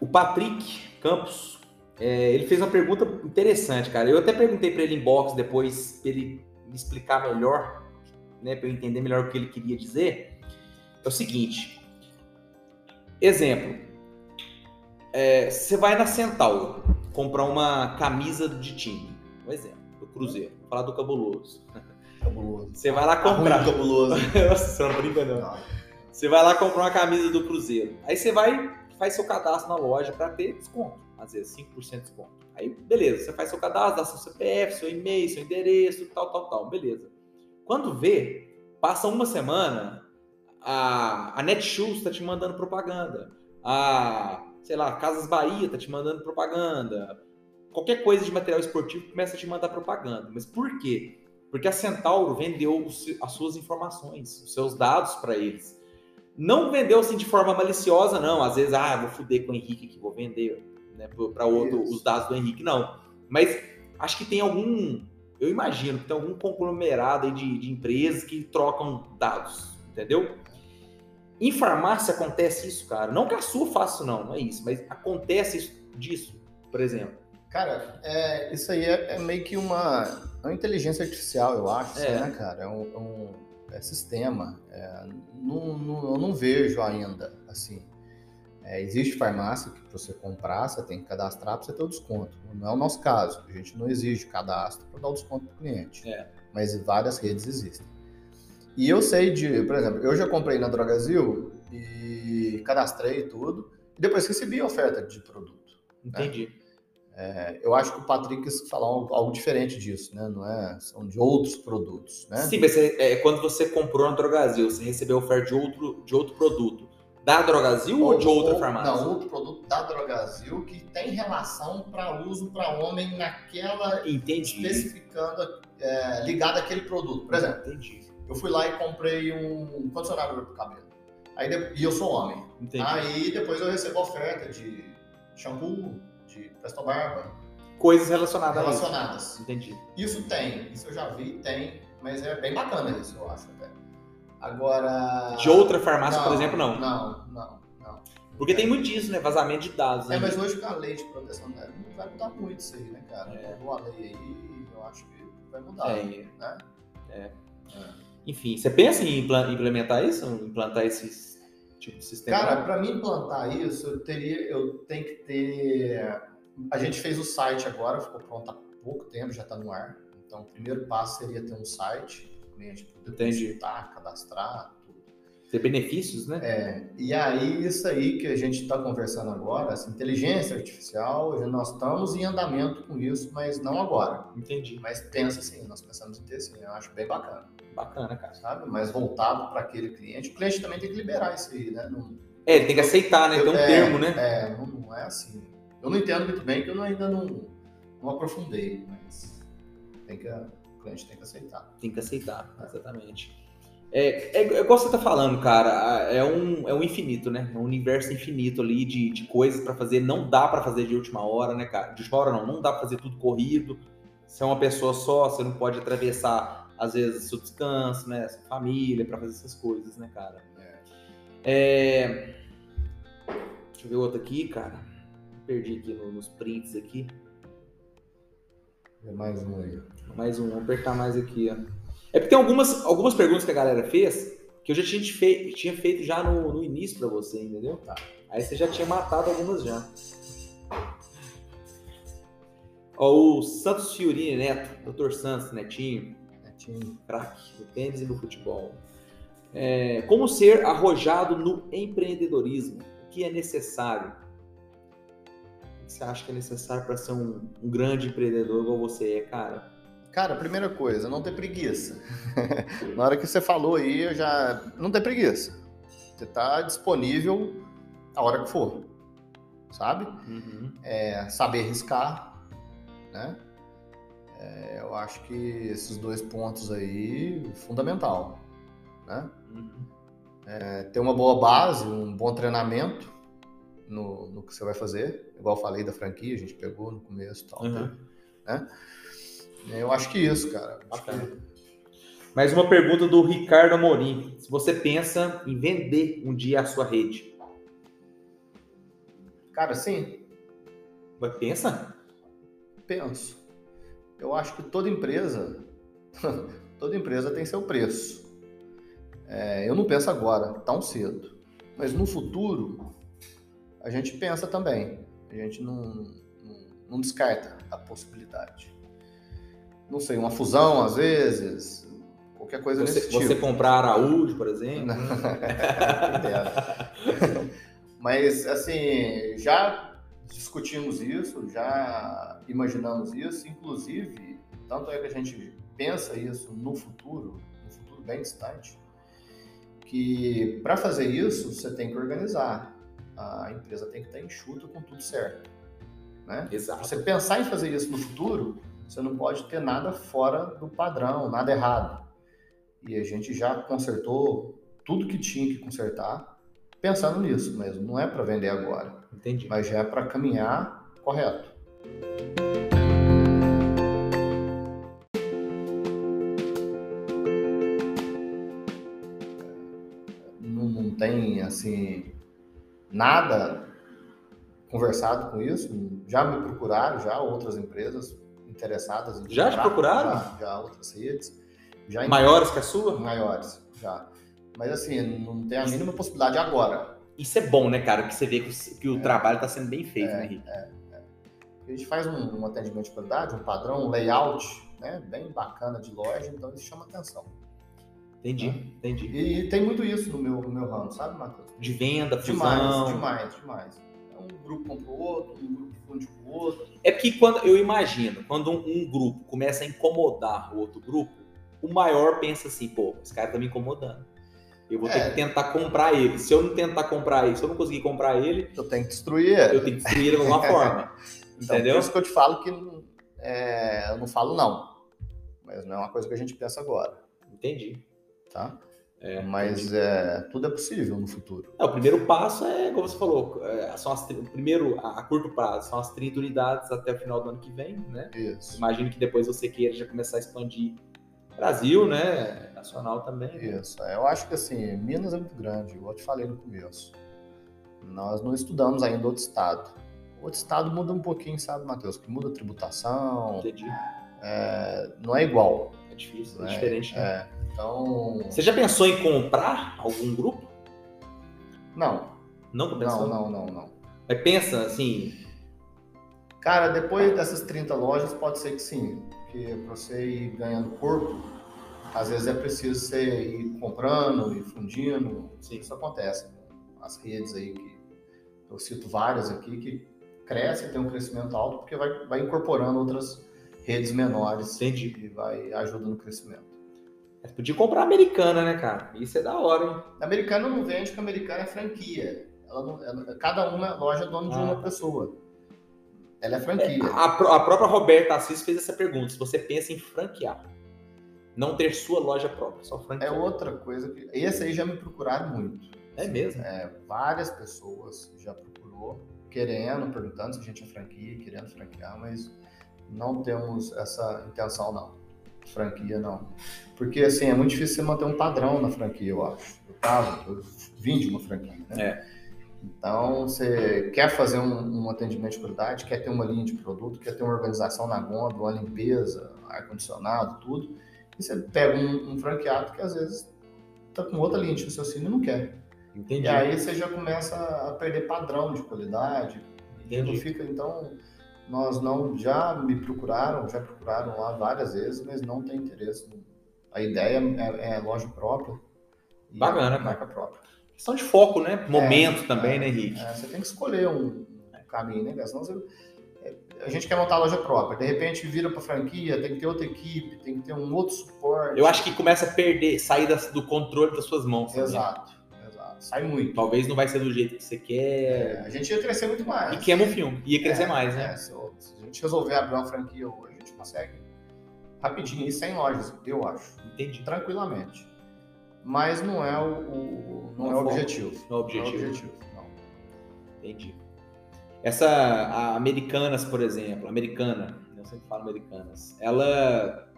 o Patrick Campos, é, ele fez uma pergunta interessante, cara. Eu até perguntei para ele em box depois, pra ele me explicar melhor, né, para eu entender melhor o que ele queria dizer. É o seguinte: exemplo, é, você vai na Centauro comprar uma camisa de time, um exemplo, do Cruzeiro, vou falar do Cabuloso. Cabuloso. Você vai lá comprar. Ruim, cabuloso. Nossa, você não brinca não. Não. Você vai lá comprar uma camisa do Cruzeiro. Aí você vai, faz seu cadastro na loja para ter desconto. Às vezes 5% de desconto. Aí, beleza, você faz seu cadastro, dá seu CPF, seu e-mail, seu endereço, tal, tal, tal. Beleza. Quando vê, passa uma semana, a, a Netshoes está te mandando propaganda. A, sei lá, Casas Bahia está te mandando propaganda. Qualquer coisa de material esportivo começa a te mandar propaganda. Mas por quê? Porque a Centauro vendeu as suas informações, os seus dados para eles. Não vendeu assim de forma maliciosa, não. Às vezes, ah, vou foder com o Henrique aqui, vou vender né, para outro Isso. os dados do Henrique. Não. Mas acho que tem algum. Eu imagino que tem algum conglomerado aí de, de empresas que trocam dados, entendeu? Em farmácia acontece isso, cara. Não que a sua faça não, não é isso, mas acontece isso disso, por exemplo. Cara, é, isso aí é, é meio que uma, uma inteligência artificial, eu acho, É. né, cara? É um, é um- é sistema. É, não, não- eu não vejo ainda, assim. É, existe farmácia que você comprar, você tem que cadastrar para você ter o desconto. Não é o nosso caso. A gente não exige cadastro para dar o desconto para o cliente. É. Mas várias redes existem. E eu sei de, por exemplo, eu já comprei na Drogazil e cadastrei tudo. E depois recebi a oferta de produto. Entendi. É, eu acho que o Patrick falar algo, diferente disso, né? Não é? São de outros produtos, né? Sim, mas você- é, quando você comprou na Drogazil, você recebeu oferta de outro, de outro produto. Da Drogazil ou, de outra farmácia? Não, outro produto da Drogazil que tem relação para uso para homem naquela Entendi. especificando é, ligado àquele produto. Por exemplo, Entendi. eu fui lá e comprei um condicionador para o cabelo. Aí e eu sou homem. Entendi. Aí depois eu recebo oferta de shampoo, de Presto Barba, Coisas relacionadas a isso. relacionadas. Entendi. Isso tem, isso eu já vi, tem, mas é bem bacana isso, eu acho até. Agora. De outra farmácia, por exemplo, não. Não, não, não. Porque tem muito disso, né? Vazamento de dados. É, né? mas hoje com a lei de proteção da não vai mudar muito isso aí, né, cara? É. Mudou a lei aí, eu acho que vai mudar. É, né? é. Enfim, você pensa em implementar isso? Implantar esse tipo de sistema? Cara, para mim implantar isso, eu teria, eu tenho que ter. A gente fez o site agora, ficou pronto há pouco tempo, já está no ar. Então, o primeiro passo seria ter um site, o cliente poder Entendi. consultar, cadastrar, tudo. Ter benefícios, né? É, e aí, isso aí que a gente está conversando agora, essa inteligência artificial, nós estamos em andamento com isso, mas não agora. Entendi. Mas pensa assim, nós pensamos em ter sim, eu acho bem bacana, Bacana, cara. sabe? Mas voltado para aquele cliente, o cliente também tem que liberar isso aí, né? Não, É, ele tem que aceitar, né? Tem um é, termo, né? É, não, não é assim. Eu não entendo muito bem, que eu não- ainda não, não aprofundei, mas tem que, o cliente tem que aceitar. Tem que aceitar, exatamente. É, é, é igual você tá falando, cara, é um, é um infinito, né? É um universo infinito ali de, de coisas pra fazer. Não dá pra fazer de última hora, né, cara? De última hora não, não dá pra fazer tudo corrido. Você é uma pessoa só, você não pode atravessar, às vezes, seu descanso, né? Sua família, pra fazer essas coisas, né, cara? É... Deixa eu ver outro aqui, cara. Perdi aqui no- nos prints aqui. É mais um aí. Mais um, vou apertar mais aqui, ó. É porque tem algumas, algumas perguntas que a galera fez que eu já tinha, fei- tinha feito já no, no início pra você, entendeu? Tá. Aí você já tinha matado algumas já. Ó, o Santos Fiorini Neto, Dr. Santos Netinho, Netinho. craque no tênis e no futebol. É, como ser arrojado no empreendedorismo? O que é necessário? O que você acha que é necessário para ser um, um grande empreendedor igual você é, cara? Cara, primeira coisa, não ter preguiça. Na hora que você falou aí, eu já. Não ter preguiça. Você está disponível a hora que for. Sabe? Uhum. É, saber riscar, né? É, eu acho que esses dois pontos aí, fundamental, né? Uhum. É, ter uma boa base, um bom treinamento no, no que você vai fazer. Igual eu falei da franquia, a gente pegou no começo e tal, Uhum. né? Eu acho que isso, cara. Que-. Mais uma pergunta do Ricardo Amorim. Se você pensa em vender um dia a sua rede, Cara, sim, vai pensa? penso. Eu acho que toda empresa, toda empresa tem seu preço. É, eu não penso agora, tão cedo. Mas no futuro, a gente pensa também. A gente não, não, não descarta a possibilidade. Não sei, uma fusão às vezes, qualquer coisa Você, nesse tipo. você comprar Araújo, por exemplo? Mas, assim, já discutimos isso, já imaginamos isso, inclusive, tanto é que a gente pensa isso no futuro, no futuro bem distante, que para fazer isso você tem que organizar. A empresa tem que estar enxuta com tudo certo. Né? Exato. Você pensar em fazer isso no futuro, você não pode ter nada fora do padrão, nada errado. E a gente já consertou tudo que tinha que consertar, pensando nisso mesmo. Não é para vender agora, Entendi. mas já é para caminhar correto. Não, não tem assim nada conversado com isso. Já me procuraram, já outras empresas interessadas em Já te procuraram? Já, já outras redes, já Maiores que a sua? maiores, já. Mas assim, não tem a mínima possibilidade agora. Isso é bom, né, cara? Que você vê que o, que o trabalho está sendo bem feito, né, Henrique? A gente faz um, um atendimento de qualidade, um padrão, um layout, né, bem bacana de loja, então isso chama atenção. Entendi, entendi. E, e tem muito isso no meu, no meu ramo, sabe, Matheus? De venda, Demais, fusão. demais, demais. É um grupo compra o outro, um grupo funde com o outro. É porque quando eu imagino, quando um, um grupo começa a incomodar o outro grupo, o maior pensa assim, pô, esse cara tá me incomodando. Eu vou ter É. que tentar comprar ele. Se eu não tentar comprar ele, se eu não conseguir comprar ele, Eu tenho que destruir ele. eu tenho que destruir ele de alguma forma. Então, Entendeu? Por isso que eu te falo que é, eu não falo não. Mas não é uma coisa que a gente pensa agora, Entendi. tá? É, Mas é, tudo é possível no futuro. É, o primeiro passo é, como você falou, é, são as, primeiro, a, a curto prazo, são as 30 unidades até o final do ano que vem, né? Isso. Imagino que depois você queira já começar a expandir Brasil, né? Nacional também. né? Isso. Eu acho que assim, Minas é muito grande, igual eu te falei no começo. Nós não estudamos ainda outro estado. Outro estado muda um pouquinho, sabe, Matheus? Que muda a tributação, Entendi. é, não é igual. É difícil, é, né? diferente. né? É, então, Você já pensou em comprar algum grupo? não, Não pensou? não, não, não, não. Mas pensa assim, Cara, depois dessas 30 lojas, pode ser que sim. Porque para você ir ganhando corpo, às vezes é preciso você ir comprando e fundindo. Sim. Isso acontece. As redes aí que eu cito várias aqui que crescem, tem um crescimento alto, porque vai, vai incorporando outras redes menores Entendi. e vai ajudando no crescimento. Mas podia comprar americana, né, cara? Isso é da hora, hein? Americana não vende, porque americana é franquia. Ela não- ela- cada uma loja é dona de Ah. uma pessoa. Ela é franquia. A, a própria Roberta Assis fez essa pergunta: se você pensa em franquear, não ter sua loja própria, só É franquear. outra coisa que. Esse aí já me procuraram muito. É mesmo? É, várias pessoas já procurou, querendo, perguntando se a gente é franquia, querendo franquear, mas não temos essa intenção, não. Franquia, não. Porque, assim, é muito difícil você manter um padrão na franquia, eu acho. Eu tava, eu vim de uma franquia, né? É. Então, você quer fazer um, um atendimento de qualidade, quer ter uma linha de produto, quer ter uma organização na gôndola, uma limpeza, ar-condicionado, tudo. E você pega um, um franqueado que, às vezes, tá com outra linha de raciocínio e não quer. Entendi. E aí você já começa a perder padrão de qualidade. E Entendi. não fica, então, nós não já me procuraram, já procuraram lá várias vezes, mas não tem interesse. A ideia é, é loja própria, Bacana, marca própria. Questão de foco, né? Momento também, é, né, Henrique? É, você tem que escolher um, caminho, né? Senão você, é, a gente quer montar a loja própria, de repente vira para franquia, tem que ter outra equipe, tem que ter um outro suporte. Eu acho que começa a perder, sair do controle das suas mãos. também. Exato, exato. Sai muito. Talvez não vai ser do jeito que você É, quer. a gente ia crescer muito mais. E queima o filme. Ia crescer É, mais, né? é, se, a gente resolver abrir uma franquia hoje, a gente consegue rapidinho ir 100 lojas, eu acho. Entendi. Tranquilamente. Mas não é o, o- não Não é o foca. objetivo. Não é o objetivo. objetivo. Não. Entendi. Essa a Americanas, por exemplo, Americana, eu sempre falo Americanas, ela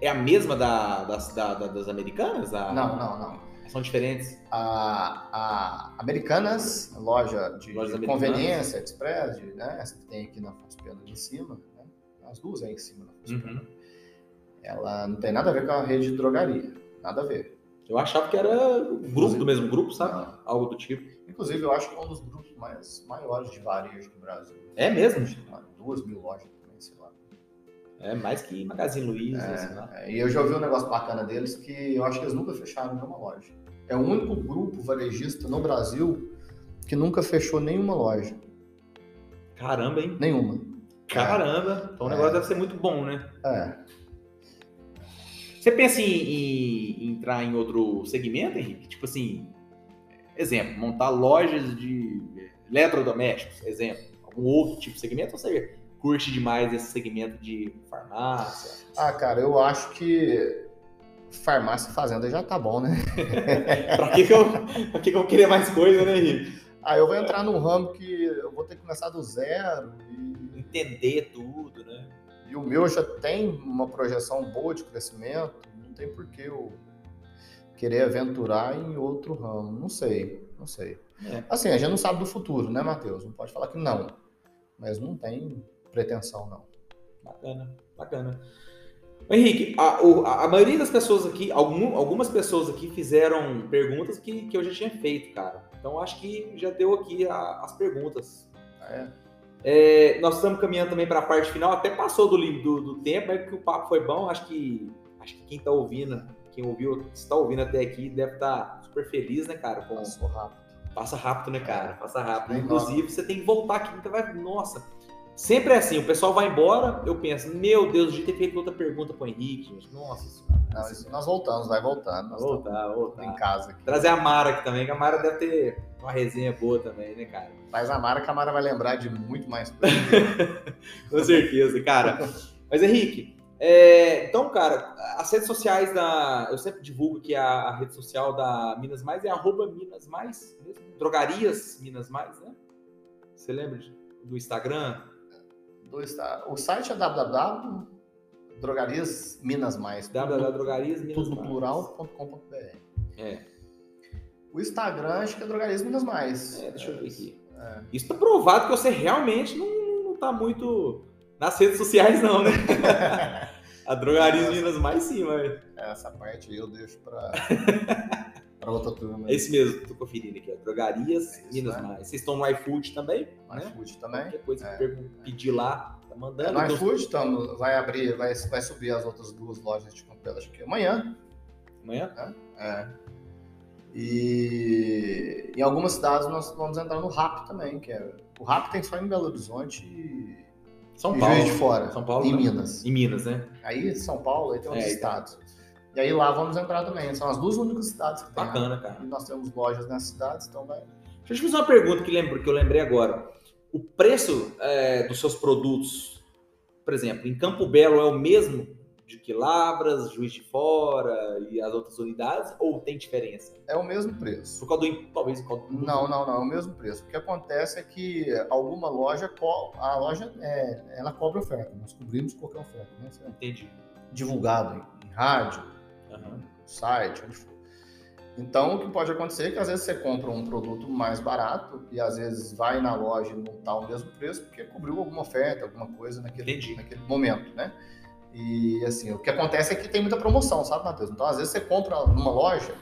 é a mesma da, das, da- da- das Americanas? A- Não, não, não. São diferentes? A, a Americanas, loja de, Lojas de americanas. conveniência, express, de, né, essa que tem aqui na Afonso Pena em cima, né, as duas aí em cima na Pena, Uhum. ela não tem nada a ver com a rede de drogaria. Nada a ver. Eu achava que era o grupo do mesmo grupo, sabe? Não. Algo do tipo. Inclusive, eu acho que é um dos grupos mais maiores de varejo do Brasil. É mesmo? Duas mil lojas também, sei lá. É mais que Magazine Luiza, sei lá. É, e eu já ouvi um negócio bacana deles que eu acho que eles nunca fecharam nenhuma loja. É o único grupo varejista no Brasil que nunca fechou nenhuma loja. Caramba, hein? Nenhuma. Caramba. Então o É. negócio deve ser muito bom, né? É. Você pensa em, em- em entrar em outro segmento, Henrique? Tipo assim, exemplo, montar lojas de eletrodomésticos, exemplo. Algum outro tipo de segmento? Ou você curte demais esse segmento de farmácia? Ah, cara, eu acho que farmácia e fazenda já tá bom, né? pra que, que, eu, pra que, que eu queria mais coisa, né, Henrique? Ah, eu vou entrar num ramo que eu vou ter que começar do zero e, Entender tudo, né? E o meu já tem uma projeção boa de crescimento, não tem por que eu querer aventurar em outro ramo. Não sei, não sei. É. Assim, a gente não sabe do futuro, né, Matheus? Não pode falar que não. Mas não tem pretensão, não. Bacana, bacana. Henrique, a, a- a maioria das pessoas aqui, algum- algumas pessoas aqui fizeram perguntas que, que eu já tinha feito, cara. Então acho que já deu aqui a- as perguntas. É. É, nós estamos caminhando também para a parte final, até passou do, do, do tempo, mas que o papo foi bom. Acho que, acho que quem está ouvindo, quem ouviu, está ouvindo até aqui, deve estar super feliz, né, cara? Com, Passou rápido. Passa rápido, né, cara? Passa rápido. Bem Inclusive, você tem que voltar aqui. Então vai... Nossa, sempre é assim. O pessoal vai embora, eu penso, meu Deus, de ter feito outra pergunta pro Henrique, gente. Nossa senhora. Não, isso nós voltamos, vai voltando. Nós Voltar, voltar. em casa aqui. Trazer a Mara aqui também, que a Mara deve ter uma resenha boa também, né, cara? Traz a Mara, que a Mara vai lembrar de muito mais coisa. Com certeza, cara. Mas, Henrique, é, então, cara, as redes sociais da. Eu sempre divulgo que a, a rede social da Minas Mais é arroba Minas Mais, mesmo? Drogarias Minas Mais, né? Você lembra do Instagram? Do esta- O site é www.drogarias Minas Mais. www.drogarias Minas tudo Mais. plural.com.br. É. O Instagram acho que é Drogarias Minas Mais. É, deixa eu ver aqui. É. Isso tá provado que você realmente não, não tá muito nas redes sociais, não, né? a Drogarias Minas Mais sim, mas. Essa parte aí eu deixo pra, pra outra turma. É esse mesmo, tô conferindo aqui, ó. Drogarias É isso, Minas né? Mais. Vocês estão no iFood também? No né? iFood também. Qualquer coisa que É. pergun- pedir lá, tá É, mandando. no Então, iFood tamo, vai abrir, vai, vai subir as outras duas lojas de Campelo, acho que amanhã. Amanhã? É. E em algumas cidades nós vamos entrar no RAP também, que é. O RAP tem só em Belo Horizonte e, São e Paulo. Juiz de Fora. São Paulo, Em né? Minas. Em Minas, né? Aí São Paulo, aí tem outros É, estados. E aí lá vamos entrar também. São as duas únicas cidades que tem. Bacana, cara. E nós temos lojas nessas cidades, então vai. Deixa eu te fazer uma pergunta que, lembro, que eu lembrei agora. O preço é, dos seus produtos, por exemplo, em Campo Belo é o mesmo de que Lavras, Juiz de Fora e as outras unidades? Ou tem diferença? É o mesmo preço. Por causa do. Talvez por causa do. Não, não, não, é o mesmo preço. O que acontece é que alguma loja, co- a loja, é, ela cobra oferta. Nós cobrimos qualquer oferta, né? É Entendi. divulgado em, em rádio, no site, onde for. Então, o que pode acontecer é que às vezes você compra um produto mais barato e às vezes vai na loja e não está o mesmo preço porque cobriu alguma oferta, alguma coisa naquele, Entendi. naquele momento, né? E assim, o que acontece é que tem muita promoção, sabe, Matheus? Então, às vezes você compra numa loja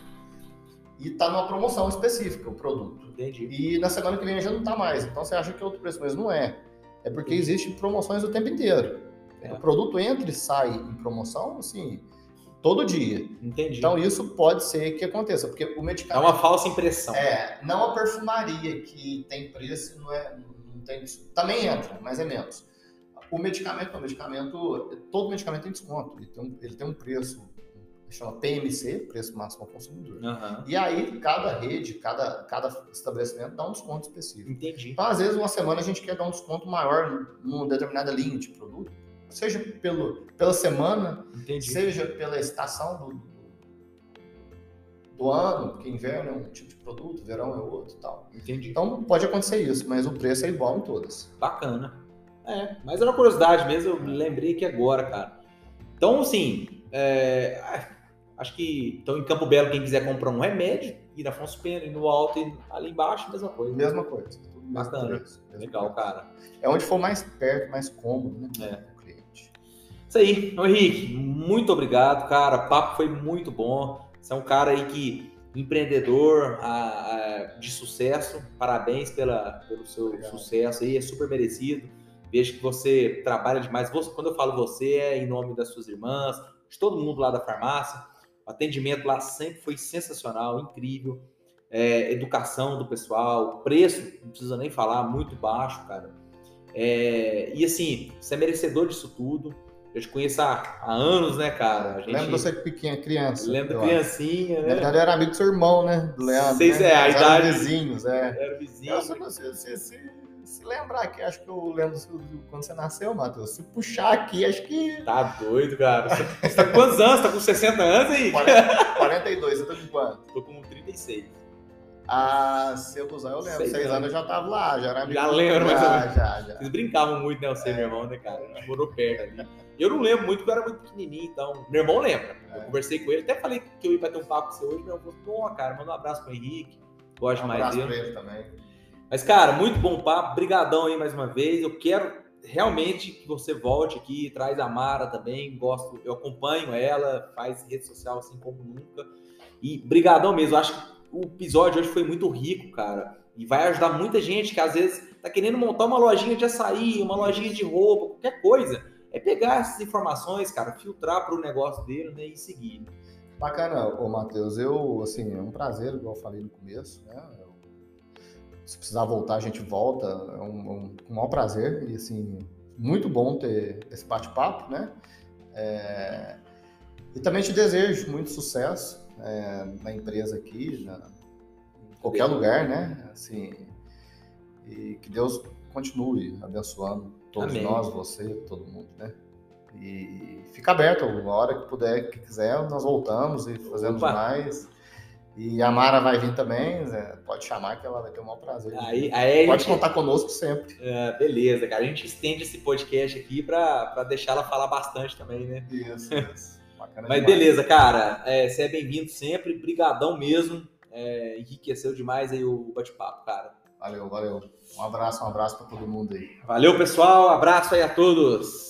e tá numa promoção específica o produto. Entendi. E na semana que vem já não tá mais. Então você acha que é outro preço, mas não é. É porque existem promoções o tempo inteiro. É. O produto entra e sai em promoção, assim, todo dia. Entendi. Então isso pode ser que aconteça, porque o é medicamento uma falsa impressão. é não a perfumaria que tem preço, não é, não tem, também entra, mas é menos. O medicamento, o medicamento, todo medicamento tem desconto, ele tem um, ele tem um preço, chama PMC, preço máximo ao consumidor. Aham. E aí cada rede, cada, cada estabelecimento dá um desconto específico. Entendi. Então, às vezes, uma semana a gente quer dar um desconto maior numa determinada linha de produto, seja pelo, pela semana, Entendi. seja pela estação do, do ano, porque inverno é um tipo de produto, verão é outro e tal. Entendi. Então pode acontecer isso, mas o preço é igual em todas. Bacana. É, mas era uma curiosidade mesmo, eu me lembrei aqui agora, cara. Então, assim, é, ah, acho que então em Campo Belo, quem quiser comprar um remédio, ir na Afonso Pena, ir no alto e ali embaixo, mesma coisa. Mesma coisa. tudo mesmo Bacana. preço, Legal, preço. cara. É onde for mais perto, mais cômodo, né? É. pro cliente. Isso aí. Ô, Henrique, muito obrigado, cara. O papo foi muito bom. Você é um cara aí que empreendedor ah, ah, de sucesso. Parabéns pela, pelo seu Obrigado. sucesso aí, é super merecido. Vejo que você trabalha demais. Você- quando eu falo você, é em nome das suas irmãs, de todo mundo lá da farmácia. O atendimento lá sempre foi sensacional, incrível. É, educação do pessoal, preço, não precisa nem falar, muito baixo, cara. É, e assim, você é merecedor disso tudo. Eu te conheço há, há anos, né, cara? Gente Lembra você pequena, criança? acho. criancinha, Na né? verdade, eu era amigo do seu irmão, né? Do Leandro. Seis né? é, a Eles eram idade- vizinhos, é. Era vizinho. Eu, se, você se, se, lembrar aqui, acho que eu lembro do- do- quando você nasceu, Matheus. Se puxar aqui, acho que. Tá doido, cara. Você tá com quantos anos? Tá com 60 anos aí? 40, 42, você tá com quanto? Tô com 36. Ah, seu Busão, eu lembro. Seis Seis, anos. eu já tava lá, já era amigo. Já lembro, mais ou já, já, já. Vocês brincavam muito, né? Você e meu irmão, né, cara? A gente morou perto ali. Eu não lembro muito, porque eu era muito pequenininho, então. Meu irmão lembra. Eu É. conversei com ele, até falei que eu ia bater um papo com você hoje. Meu irmão falou, pô, cara, manda um abraço pro Henrique. Gosto Um mais abraço dele. pra ele também. Mas, cara, muito bom papo. Brigadão aí mais uma vez. Eu quero realmente que você volte aqui, traz a Mara também. Gosto, eu acompanho ela, faz rede social assim como nunca. E brigadão mesmo. Acho que o episódio hoje foi muito rico, cara. E vai ajudar muita gente que às vezes tá querendo montar uma lojinha de açaí, uma lojinha de roupa, qualquer coisa. É pegar essas informações, cara, filtrar para o negócio dele né, e seguir. Bacana, ô Matheus. Eu, assim, é um prazer, igual eu falei no começo, né? Eu- se precisar voltar, a gente volta. É um, um, um maior prazer e, assim, muito bom ter esse bate-papo, né? É, E também te desejo muito sucesso é, na empresa aqui, na, em qualquer lugar, né? Assim, e que Deus continue abençoando todos Amém. nós, você, todo mundo, né? E fica aberto, a hora que puder, que quiser, nós voltamos e fazemos Opa. mais. E a Mara vai vir também, pode chamar que ela vai ter o maior prazer. Aí, aí pode gente- contar conosco sempre. É, beleza, cara. A gente estende esse podcast aqui para deixar ela falar bastante também, né? Isso, isso. Bacana Mas demais. beleza, cara. É, você é bem-vindo sempre. Brigadão mesmo. É, enriqueceu demais aí o bate-papo, cara. Valeu, valeu. Um abraço, um abraço para todo mundo aí. Valeu, pessoal. Abraço aí a todos.